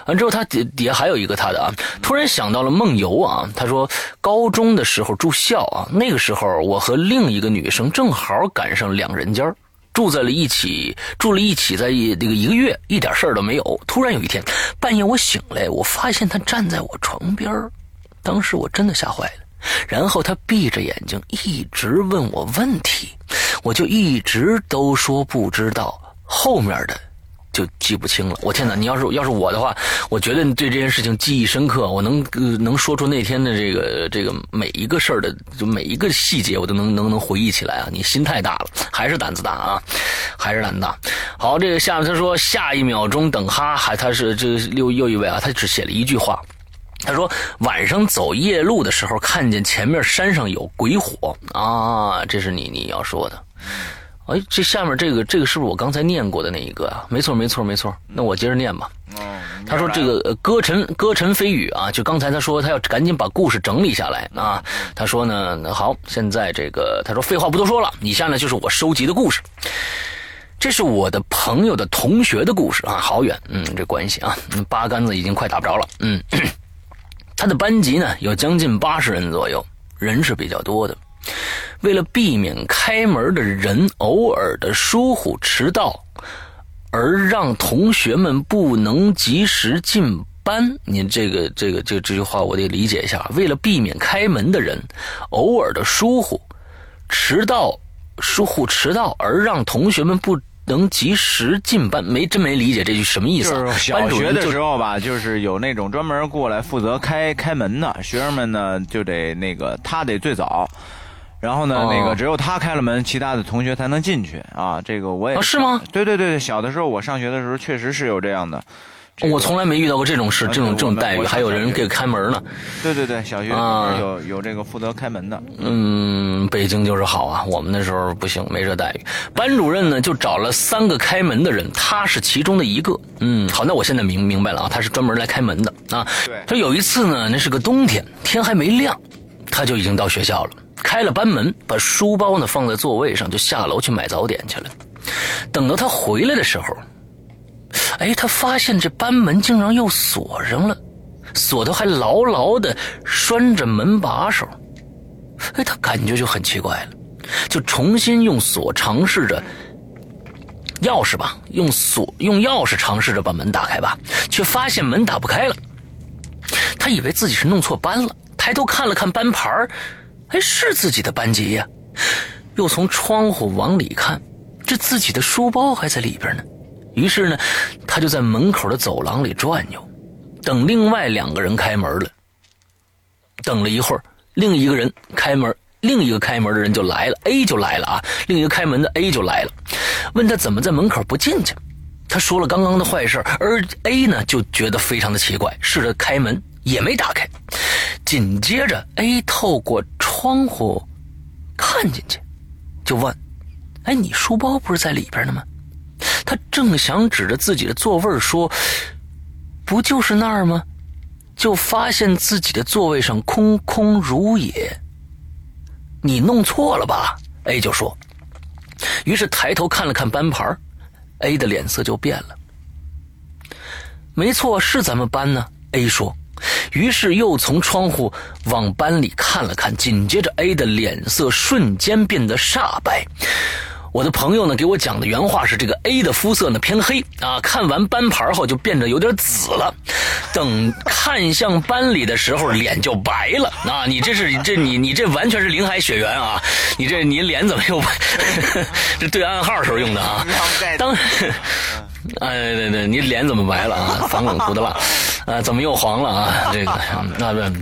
完之后，他底底下还有一个他的啊，突然想到了梦游啊。他说，高中的时候住校啊，那个时候我和另一个女生正好赶上两人间儿住在了一起，住了一起，在一那个一个月，一点事儿都没有。突然有一天半夜我醒来，我发现他站在我床边儿当时我真的吓坏了。然后他闭着眼睛一直问我问题，我就一直都说不知道，后面的就记不清了。我天哪！你要是要是我的话，我觉得你对这件事情记忆深刻，我能、能说出那天的这个这个每一个事儿的就每一个细节，我都能能能回忆起来啊！你心太大了，还是胆子大啊？还是胆子大。好。好，这个下面他说下一秒钟等哈，还他是这又又一位啊，他只写了一句话。他说晚上走夜路的时候，看见前面山上有鬼火啊，这是你你要说的。哎，这下面这个这个是不是我刚才念过的那一个啊？没错，没错，没错。那我接着念吧。哦，他说这个呃歌尘歌尘飞雨啊，就刚才他说他要赶紧把故事整理下来啊。他说呢，那好，现在这个他说废话不多说了，以下呢就是我收集的故事。这是我的朋友的同学的故事啊，好远，嗯，这关系啊，嗯八竿子已经快打不着了，嗯。他的班级呢有将近八十人左右，人是比较多的。为了避免开门的人偶尔的疏忽迟到，而让同学们不能及时进班，您这个这个这这句话我得理解一下。为了避免开门的人偶尔的疏忽、迟到、疏忽迟到，而让同学们不能及时进班，没真没理解这句什么意思啊。就是小学的时候吧，就是有那种专门过来负责开开门的学生们呢，就得那个他得最早，然后呢，哦那个只有他开了门，其他的同学才能进去啊。这个我也啊是吗？对对对对，小的时候我上学的时候确实是有这样的。这个我从来没遇到过这种事，啊这种这种待遇，还有人给开门呢。对对对，小学啊有有这个负责开门的。嗯，北京就是好啊，我们那时候不行，没这待遇。班主任呢就找了三个开门的人，他是其中的一个。嗯，好，那我现在明明白了啊，他是专门来开门的啊。对他有一次呢，那是个冬天，天还没亮，他就已经到学校了，开了班门，把书包呢放在座位上，就下楼去买早点去了。等到他回来的时候，哎，他发现这班门竟然又锁上了，锁头还牢牢的拴着门把手。哎，他感觉就很奇怪了，就重新用锁尝试着钥匙吧，用锁用钥匙尝试着把门打开吧，却发现门打不开了。他以为自己是弄错班了，抬头看了看班牌儿哎，是自己的班级呀。又从窗户往里看，这自己的书包还在里边呢。于是呢，他就在门口的走廊里转悠，等另外两个人开门了。等了一会儿，另一个人开门，另一个开门的人就来了，A 就来了啊，另一个开门的 A 就来了，问他怎么在门口不进去。他说了刚刚的坏事，而 A 呢就觉得非常的奇怪，试着开门也没打开。紧接着 A 透过窗户看进去，就问：“哎，你书包不是在里边呢吗？”他正想指着自己的座位说：“不就是那儿吗？”就发现自己的座位上空空如也。你弄错了吧？A 就说。于是抬头看了看班牌，A 的脸色就变了。没错，是咱们班呢。A 说。于是又从窗户往班里看了看，紧接着 A 的脸色瞬间变得煞白。我的朋友呢给我讲的原话是：这个 A 的肤色呢偏黑啊，看完班牌后就变得有点紫了，等看向班里的时候脸就白了啊！你这是这你你这完全是林海雪原啊！你这你脸怎么又白？这对暗号时候用的啊！当。哎，对对，你脸怎么白了啊？反冷涂的蜡，啊，怎么又黄了啊？这个那不。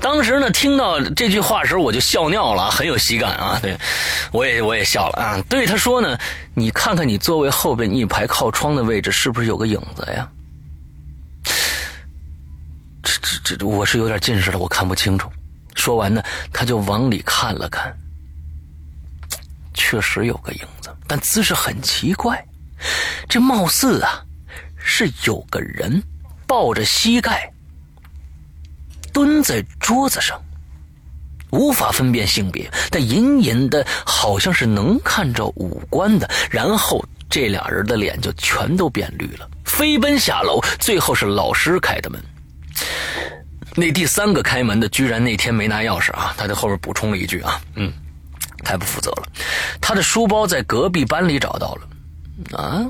当时呢，听到这句话的时候，我就笑尿了，很有喜感啊！对，我也我也笑了啊。对他说呢，你看看你座位后边一排靠窗的位置，是不是有个影子呀？这这这，我是有点近视了，我看不清楚。说完呢，他就往里看了看，确实有个影子，但姿势很奇怪。这貌似啊，是有个人抱着膝盖蹲在桌子上，无法分辨性别，但隐隐的好像是能看着五官的。然后这俩人的脸就全都变绿了，飞奔下楼。最后是老师开的门。那第三个开门的居然那天没拿钥匙啊！他在后边补充了一句啊，嗯，太不负责了。他的书包在隔壁班里找到了。啊，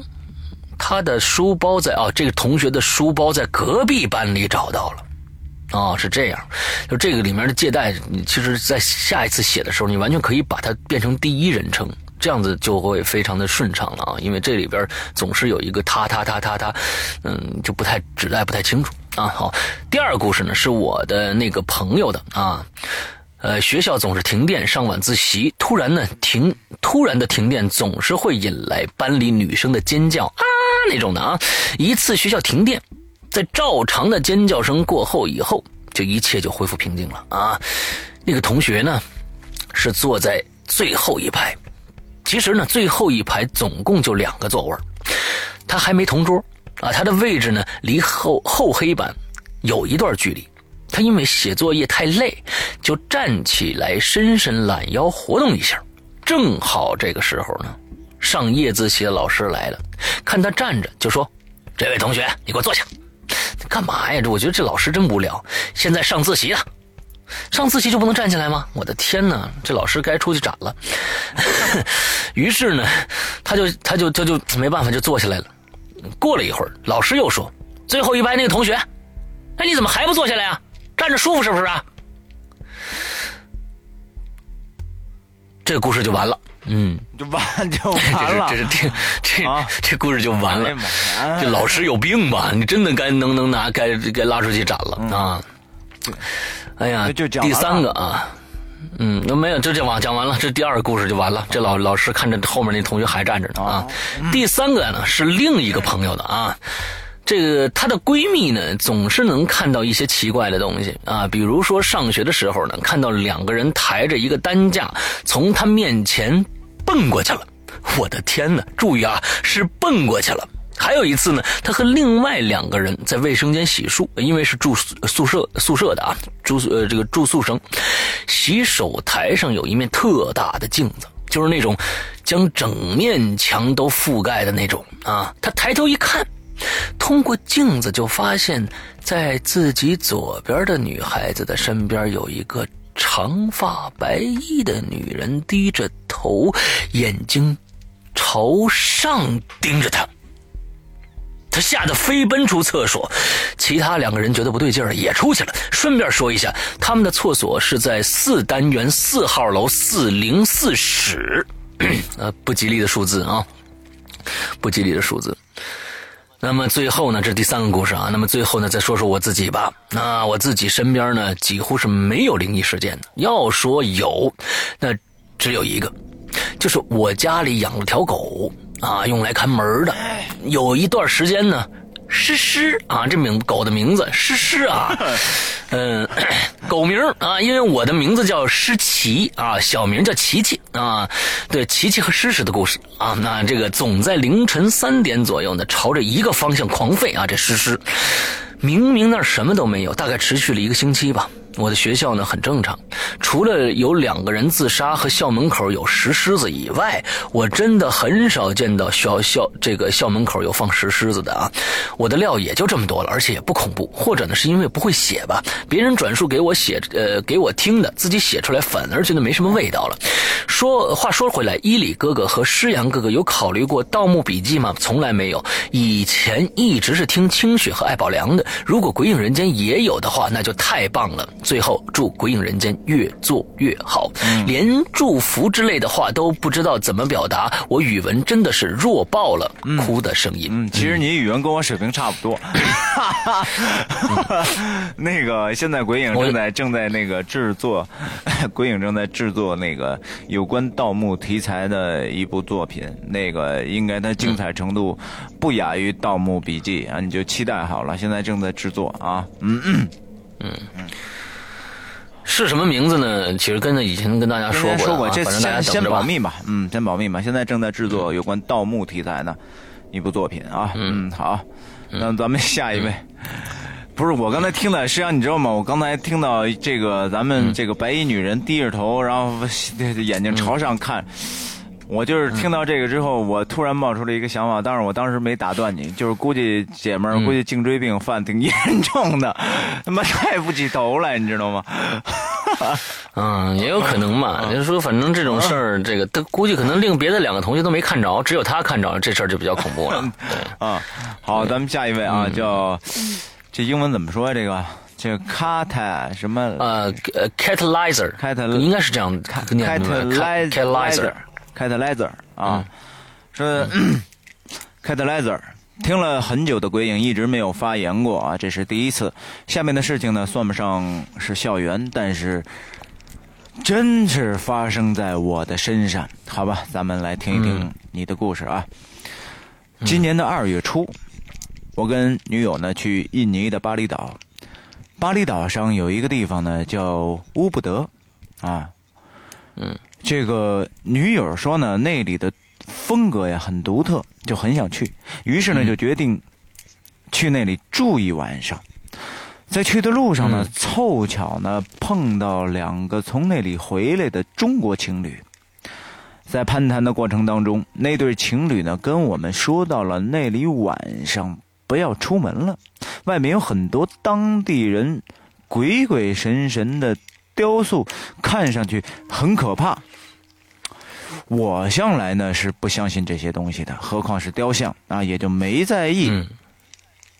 他的书包在哦，这个同学的书包在隔壁班里找到了。哦，是这样，就这个里面的借贷，你其实，在下一次写的时候，你完全可以把它变成第一人称，这样子就会非常的顺畅了啊。因为这里边总是有一个他他他他他，嗯，就不太指代不太清楚啊。好，第二个故事呢是我的那个朋友的啊。呃，学校总是停电上晚自习，突然呢停，突然的停电总是会引来班里女生的尖叫啊那种的啊。一次学校停电，在照常的尖叫声过后以后，就一切就恢复平静了啊。那个同学呢，是坐在最后一排，其实呢最后一排总共就两个座位他还没同桌啊，他的位置呢离后后黑板有一段距离。他因为写作业太累，就站起来伸伸懒腰活动一下。正好这个时候呢，上夜自习的老师来了，看他站着就说：“这位同学，你给我坐下。”干嘛呀？这我觉得这老师真无聊。现在上自习了，上自习就不能站起来吗？我的天哪，这老师该出去斩了。于是呢，他就他就他就没办法就坐下来了。过了一会儿，老师又说：“最后一排那个同学，哎，你怎么还不坐下来呀？站着舒服是不是啊？”这个故事就完了。嗯，就完 就这完了是这。是这这啊这故事就完了。这老师有病吧？你真的该能能拿该该拉出去斩了啊！哎呀，嗯就第三个啊，嗯，那没有，就这完讲完了，这第二个故事就完了。这老老师看着后面那同学还站着呢啊。哦第三个呢是另一个朋友的啊。这个她的闺蜜呢，总是能看到一些奇怪的东西啊，比如说上学的时候呢，看到两个人抬着一个担架从她面前蹦过去了。我的天哪！注意啊，是蹦过去了。还有一次呢，她和另外两个人在卫生间洗漱，因为是住宿舍宿舍的啊，住宿呃这个住宿生，洗手台上有一面特大的镜子，就是那种将整面墙都覆盖的那种啊。她抬头一看，通过镜子就发现，在自己左边的女孩子的身边有一个长发白衣的女人，低着头，眼睛朝上盯着他。他吓得飞奔出厕所，其他两个人觉得不对劲儿，也出去了。顺便说一下，他们的厕所是在四单元四号楼四零四室，呃，不吉利的数字啊，不吉利的数字。那么最后呢，这是第三个故事啊。那么最后呢，再说说我自己吧。那我自己身边呢，几乎是没有灵异事件的。要说有，那只有一个，就是我家里养了条狗啊，用来看门的。有一段时间呢，诗诗啊，这名狗的名字诗诗啊，嗯、狗名啊，因为我的名字叫诗琪啊，小名叫琪琪啊，对，琪琪和诗诗的故事啊，那这个总在凌晨三点左右呢，朝着一个方向狂吠啊，这诗诗，明明那儿什么都没有，大概持续了一个星期吧。我的学校呢很正常，除了有两个人自杀和校门口有石狮子以外，我真的很少见到校校这个校门口有放石狮子的啊。我的料也就这么多了，而且也不恐怖，或者呢是因为不会写吧，别人转述给我写呃给我听的，自己写出来反而觉得没什么味道了。说话说回来，伊里哥哥和诗阳哥哥有考虑过《盗墓笔记》吗？从来没有，以前一直是听清雪和艾宝良的。如果《鬼影人间》也有的话，那就太棒了。最后祝《鬼影人间》越做越好，连祝福之类的话都不知道怎么表达，我语文真的是弱爆了，哭的声音。嗯，其实你语文跟我水平差不多。那个现在鬼影正在正在那个制作，鬼影正在制作那个有关盗墓题材的一部作品，那个应该它精彩程度不亚于《盗墓笔记》啊，你就期待好了。现在正在制作啊，嗯。嗯，是什么名字呢？其实跟着以前跟大家说过啊，说过，这先先保。密吧，嗯，先保密吧。现在正在制作有关盗墓题材的一部作品啊，嗯，好，那咱们下一位。不是我刚才听的，实际上你知道吗？我刚才听到这个咱们这个白衣女人低着头，然后 眼睛朝上看，我就是听到这个之后，我突然冒出了一个想法，但是我当时没打断你，就是估计姐们儿估计颈椎病犯挺严重的，他妈抬不起头来，你知道吗？嗯，也有可能嘛。就是说，反正这种事儿，这个他估计可能另别的两个同学都没看着，只有他看着，这事儿就比较恐怖了。对，啊，好，咱们下一位啊，叫这英文怎么说呀？这个？这个 cat 什么？呃呃，catalyzer，Cat- 应该是这样念的 catalyzer catalyzer 啊，说 catalyzer。听了很久的鬼影，一直没有发言过啊，这是第一次。下面的事情呢，算不上是校园，但是真是发生在我的身上。好吧，咱们来听一听你的故事啊。今年的二月初，我跟女友呢去印尼的巴厘岛。巴厘岛上有一个地方呢叫乌布德，啊，嗯，这个女友说呢那里的风格呀很独特，就很想去，于是呢就决定去那里住一晚上。在去的路上呢，嗯凑巧呢碰到两个从那里回来的中国情侣。在攀谈的过程当中，那对情侣呢跟我们说到了那里晚上不要出门了，外面有很多当地人鬼鬼神神的雕塑，看上去很可怕。我向来呢是不相信这些东西的，何况是雕像啊，也就没在意。嗯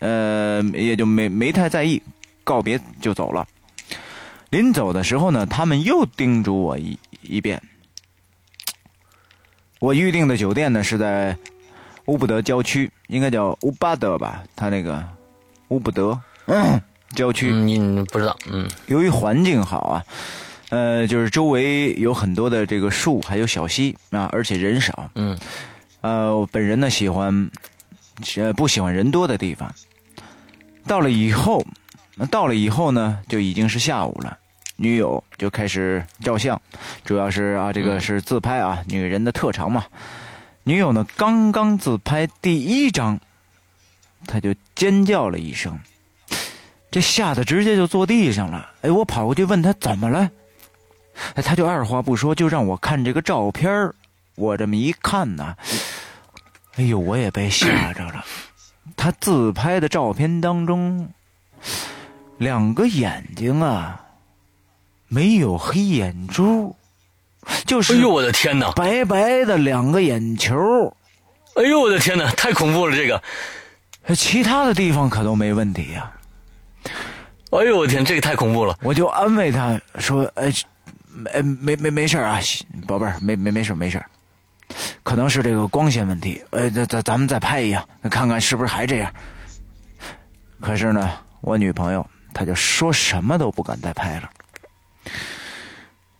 呃，也就没没太在意，告别就走了。临走的时候呢，他们又叮嘱我一一遍。我预定的酒店呢是在乌布德郊区，应该叫乌巴德吧，他那个乌布德、嗯、郊区。嗯，你不知道，嗯由于环境好啊，呃，就是周围有很多的这个树，还有小溪啊，而且人少。嗯呃，我本人呢喜欢，呃，不喜欢人多的地方。到了以后，那到了以后呢，就已经是下午了。女友就开始照相，主要是啊，这个是自拍啊，女人的特长嘛。女友呢，刚刚自拍第一张，她就尖叫了一声，这吓得直接就坐地上了。哎，我跑过去问她怎么了，哎，她就二话不说，就让我看这个照片儿我这么一看呢，哎呦，我也被吓着了。他自拍的照片当中，两个眼睛啊，没有黑眼珠，就是哎呦我的天哪！白白的两个眼球，哎呦我的天哪！太恐怖了，这个！其他的地方可都没问题呀、哎呦我天，这个太恐怖了！我就安慰他说：“哎，没没没没事啊，宝贝儿，没没没事没事，可能是这个光线问题。呃，咱咱咱们再拍一样，看看是不是还这样。”可是呢，我女朋友她就说什么都不敢再拍了。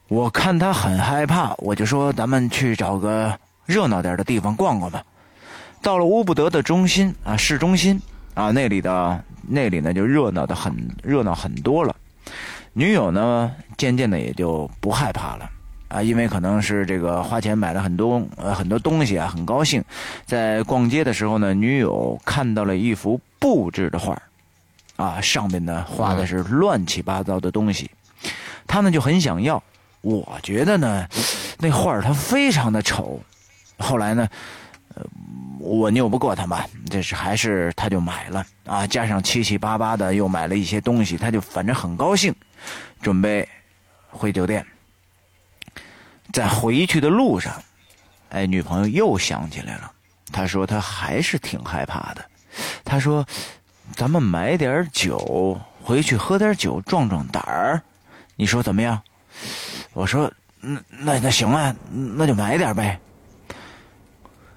我看她很害怕，我就说咱们去找个热闹点的地方逛逛吧。到了乌布德的中心啊，市中心啊，那里的那里呢就热闹的很热闹很多了。女友呢，渐渐的也就不害怕了啊，因为可能是这个花钱买了很多呃很多东西啊，很高兴。在逛街的时候呢，女友看到了一幅布置的画啊，上面呢画的是乱七八糟的东西，她呢就很想要。我觉得呢，那画儿它非常的丑。后来呢，呃，我拗不过他嘛，这是还是他就买了啊，加上七七八八的又买了一些东西，他就反正很高兴，准备回酒店。在回去的路上，哎，女朋友又想起来了，她说她还是挺害怕的。她说：“咱们买点酒回去喝点酒壮壮胆儿，你说怎么样？”我说：“嗯，那那行啊，那就买点呗。”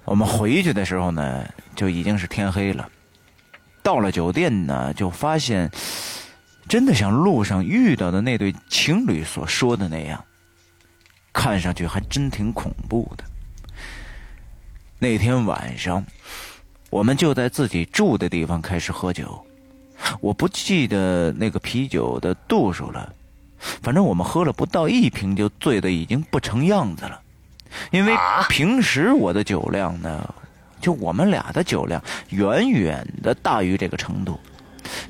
我们回去的时候呢，就已经是天黑了。到了酒店呢，就发现真的像路上遇到的那对情侣所说的那样，看上去还真挺恐怖的。那天晚上，我们就在自己住的地方开始喝酒。我不记得那个啤酒的度数了，反正我们喝了不到一瓶就醉的已经不成样子了。因为啊平时我的酒量呢，就我们俩的酒量远远的大于这个程度，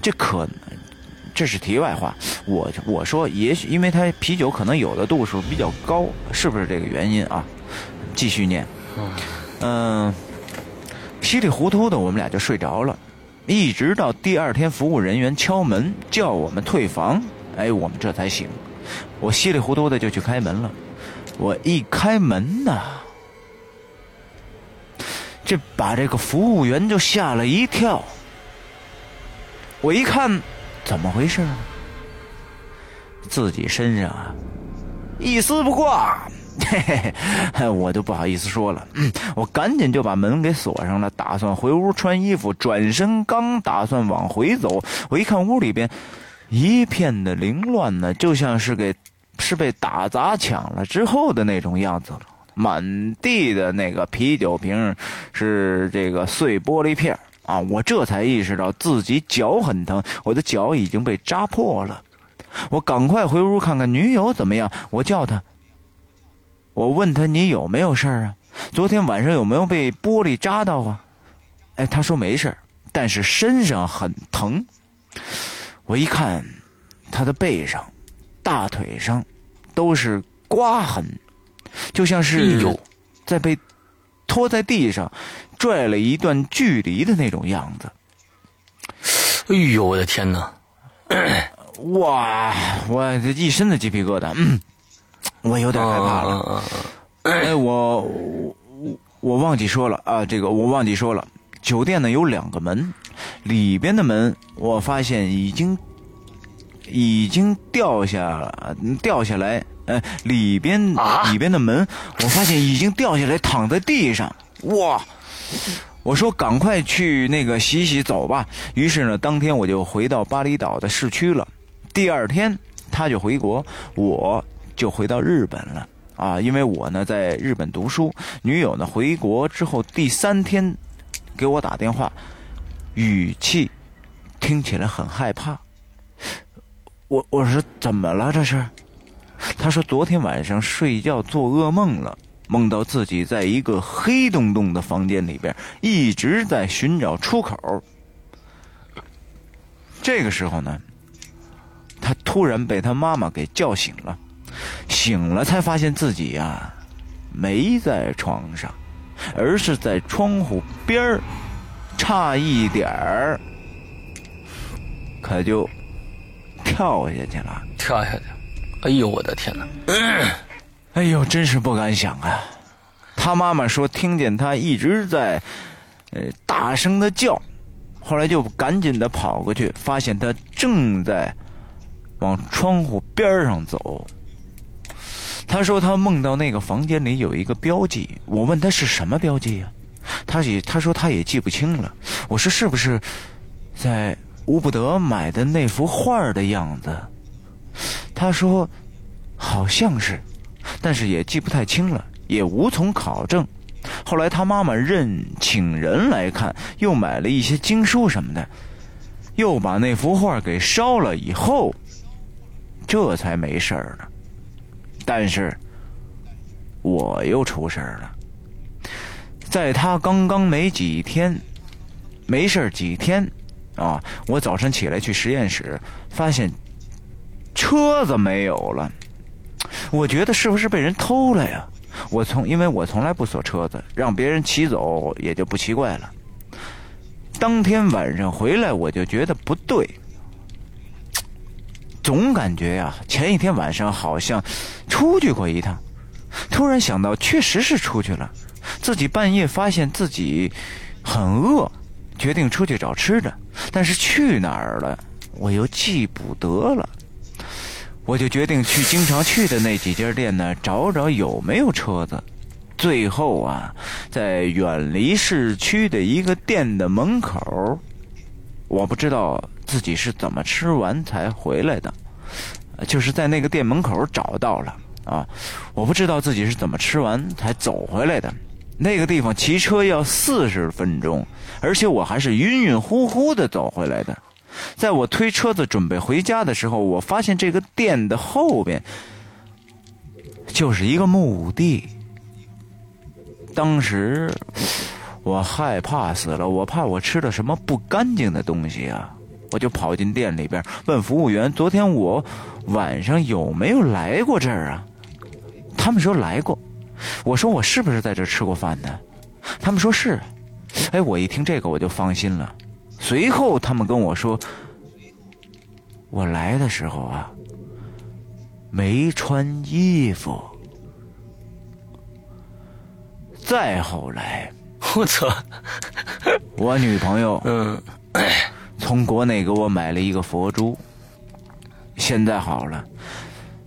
这可这是题外话。我我说，也许因为它啤酒可能有的度数比较高，是不是这个原因啊？继续念，嗯、稀里糊涂的我们俩就睡着了，一直到第二天服务人员敲门叫我们退房，哎，我们这才醒。我稀里糊涂的就去开门了。我一开门呐，这把这个服务员就吓了一跳。我一看，怎么回事呢？自己身上啊，一丝不挂，嘿嘿嘿，我就不好意思说了。嗯，我赶紧就把门给锁上了，打算回屋穿衣服。转身刚打算往回走，我一看屋里边一片的凌乱呢，就像是给是被打砸抢了之后的那种样子了。满地的那个啤酒瓶是这个碎玻璃片啊！我这才意识到自己脚很疼，我的脚已经被扎破了。我赶快回屋看看女友怎么样。我叫她，我问她你有没有事儿啊？昨天晚上有没有被玻璃扎到啊？哎，她说没事儿，但是身上很疼。我一看，她的背上、大腿上都是刮痕。就像是在被拖在地上拽了一段距离的那种样子。哎呦，我的天哪！哇，我这一身的鸡皮疙瘩，嗯，我有点害怕了。哎，我我我忘记说了啊，这个我忘记说了。酒店呢有两个门，里边的门我发现已经已经掉下掉下来。呃，里边里边的门，我发现已经掉下来，躺在地上。哇！我说赶快去那个洗洗走吧。于是呢，当天我就回到巴厘岛的市区了。第二天他就回国，我就回到日本了。啊，因为我呢在日本读书，女友呢回国之后第三天给我打电话，语气听起来很害怕。我我说怎么了这是？他说：“昨天晚上睡觉做噩梦了，梦到自己在一个黑洞洞的房间里边，一直在寻找出口。这个时候呢，他突然被他妈妈给叫醒了，醒了才发现自己呀，没在床上，而是在窗户边儿，差一点儿，可就跳下去了，跳下去。”哎呦，我的天哪！哎呦，真是不敢想啊！他妈妈说听见他一直在，呃，大声的叫，后来就赶紧的跑过去，发现他正在往窗户边上走。他说他梦到那个房间里有一个标记，我问他是什么标记呀？他也他说他也记不清了。我说是不是在乌布德买的那幅画的样子？他说：“好像是，但是也记不太清了，也无从考证。后来他妈妈认请人来看，又买了一些经书什么的，又把那幅画给烧了，以后这才没事儿了。但是我又出事儿了，在他刚刚没几天，没事几天啊，我早晨起来去实验室，发现。”车子没有了，我觉得是不是被人偷了呀？我从因为我从来不锁车子，让别人骑走也就不奇怪了。当天晚上回来我就觉得不对，总感觉呀，前一天晚上好像出去过一趟，突然想到确实是出去了。自己半夜发现自己很饿，决定出去找吃的，但是去哪儿了我又记不得了。我就决定去经常去的那几家店呢，找找有没有车子。最后啊，在远离市区的一个店的门口，我不知道自己是怎么吃完才回来的，就是在那个店门口找到了啊。我不知道自己是怎么吃完才走回来的。那个地方骑车要四十分钟，而且我还是晕晕乎乎的走回来的。在我推车子准备回家的时候，我发现这个店的后边就是一个墓地。当时我害怕死了，我怕我吃了什么不干净的东西啊！我就跑进店里边问服务员：“昨天我晚上有没有来过这儿啊？”他们说来过。我说：“我是不是在这吃过饭呢？”他们说是。哎，我一听这个我就放心了。随后，他们跟我说：“我来的时候啊，没穿衣服。”再后来，我操！我女朋友嗯，从国内给我买了一个佛珠。现在好了，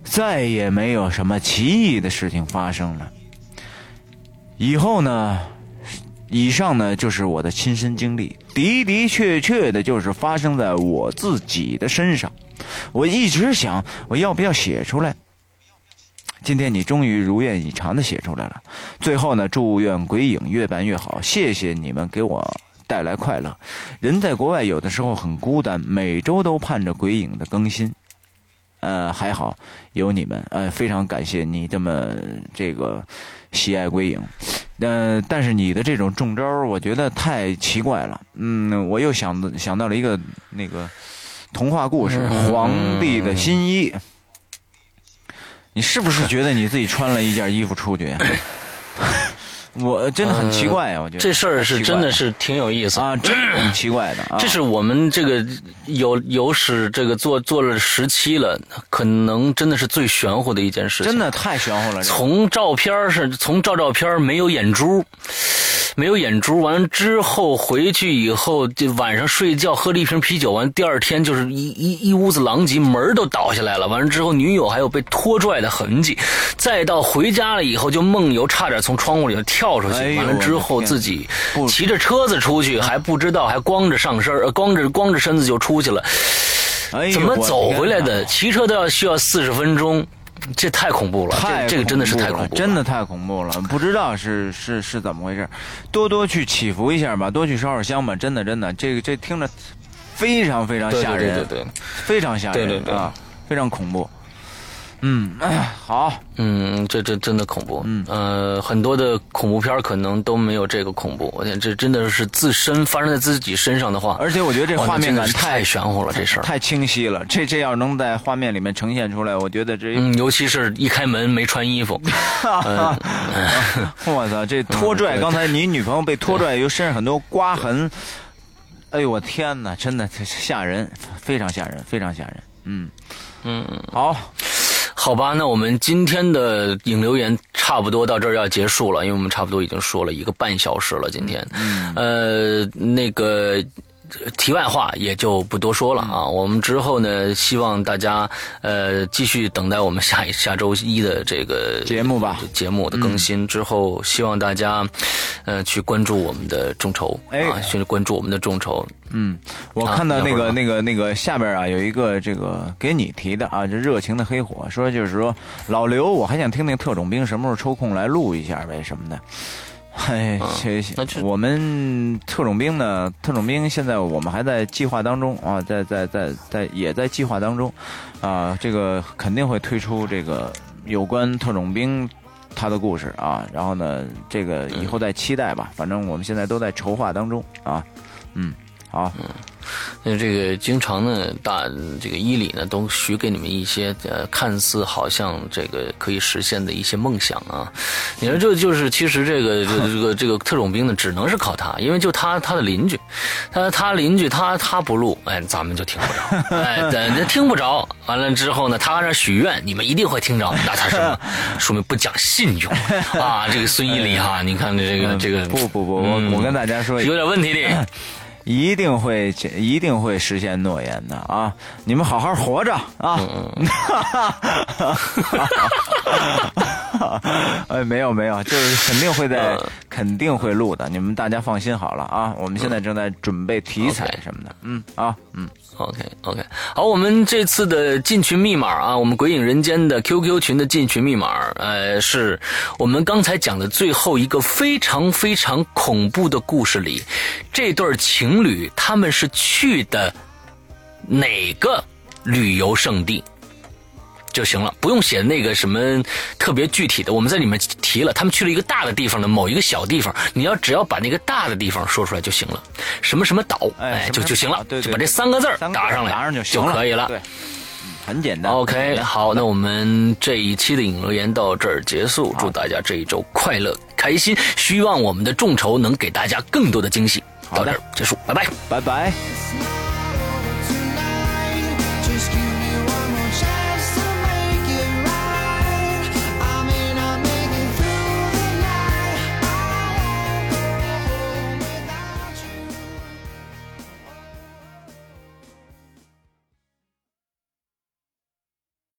再也没有什么奇异的事情发生了。以后呢？以上呢就是我的亲身经历，的的确确的就是发生在我自己的身上。我一直想，我要不要写出来？今天你终于如愿以偿的写出来了。最后呢，祝愿鬼影越办越好，谢谢你们给我带来快乐。人在国外有的时候很孤单，每周都盼着鬼影的更新。呃，还好有你们，呃，非常感谢你这么这个喜爱归影。呃，但是你的这种中招儿，我觉得太奇怪了。嗯，我又想想到了一个那个童话故事《皇帝的新衣》。你是不是觉得你自己穿了一件衣服出去？我真的很奇怪啊！我觉得这事儿是真的是挺有意思啊，真的很奇怪的 啊。这是我们这个有有史这个做做了十期了，可能真的是最玄乎的一件事情。真的太玄乎了。从照片儿是从照照片儿没有眼珠，没有眼珠，完了之后回去以后，就晚上睡觉喝了一瓶啤酒，完第二天就是一一一屋子狼藉，门儿都倒下来了。完了之后，女友还有被拖拽的痕迹，再到回家了以后，就梦游，差点从窗户里头跳出去。哎完了之后自己骑着车子出去，还不知道，还光着上身，呃光着光着身子就出去了。哎怎么走回来？的？骑车都要需要四十分钟，这太恐怖了。太这这个真的是太恐怖了，真的太恐怖了。不知道是是是怎么回事，多多去祈福一下吧，多去烧烧香吧。真的真的，这个这听着非常非常吓人，对对对对，非常吓人对对对啊，非常恐怖。嗯，哎，好，嗯，这这真的恐怖。嗯呃，很多的恐怖片儿可能都没有这个恐怖。我天，这真的是自身发生在自己身上的话，而且我觉得这画面感太太玄乎了，这事儿。太清晰了。这这要能在画面里面呈现出来，我觉得这，嗯，尤其是一开门没穿衣服，嗯我操，这拖拽，刚才你女朋友被拖拽，又身上很多刮痕，哎呦我天哪，真的吓人，非常吓人，非常吓人。嗯嗯，好，好吧，那我们今天的影留言差不多到这儿要结束了，因为我们差不多已经说了一个半小时了。今天，嗯呃，那个。题外话也就不多说了啊，嗯我们之后呢，希望大家呃继续等待我们下一下周一的这个节目吧。节目的更新之后，希望大家呃去关注我们的众筹哎。啊，去关注我们的众筹，嗯，我啊看到那个那个那个下边啊有一个这个给你提的啊，这热情的黑火说就是说老刘，我还想听听特种兵什么时候抽空来录一下呗什么的。哎，谢谢那我们特种兵呢？特种兵现在我们还在计划当中啊，在在在在也在计划当中，啊，这个肯定会推出这个有关特种兵他的故事啊。然后呢，这个以后再期待吧。反正我们现在都在筹划当中啊。嗯，好，因为这个经常呢，大这个伊里呢都许给你们一些呃，看似好像这个可以实现的一些梦想啊。你说这就是其实这个这个这个这个特种兵呢，只能是靠他，因为就他他的邻居，他他邻居他他不录，哎，咱们就听不着，哎，咱这听不着。完了之后呢，他那许愿，你们一定会听着，那他什么？说明不讲信用啊！这个孙伊里哈，你看这个这个嗯不不不，嗯我我跟大家说，有点问题的。一定会一定会实现诺言的啊！你们好好活着啊！哎，没有没有，就是肯定会在，肯定会录的，你们大家放心好了啊！我们现在正在准备题材什么的，嗯啊嗯，OK OK，好，我们这次的进群密码啊，我们鬼影人间的 QQ 群的进群密码，呃，是我们刚才讲的最后一个非常非常恐怖的故事里，这对情侣他们是去的哪个旅游胜地？就行了，不用写那个什么特别具体的。我们在里面提了，他们去了一个大的地方的某一个小地方，你要只要把那个大的地方说出来就行了，什么什么岛，哎，哎就就行了对对就把这三个字打上来，打上就行了，可以了。对，嗯很简单。OK，好，那我们这一期的影留言到这儿结束，祝大家这一周快乐开心，希望我们的众筹能给大家更多的惊喜。到这儿结束，拜拜。拜拜。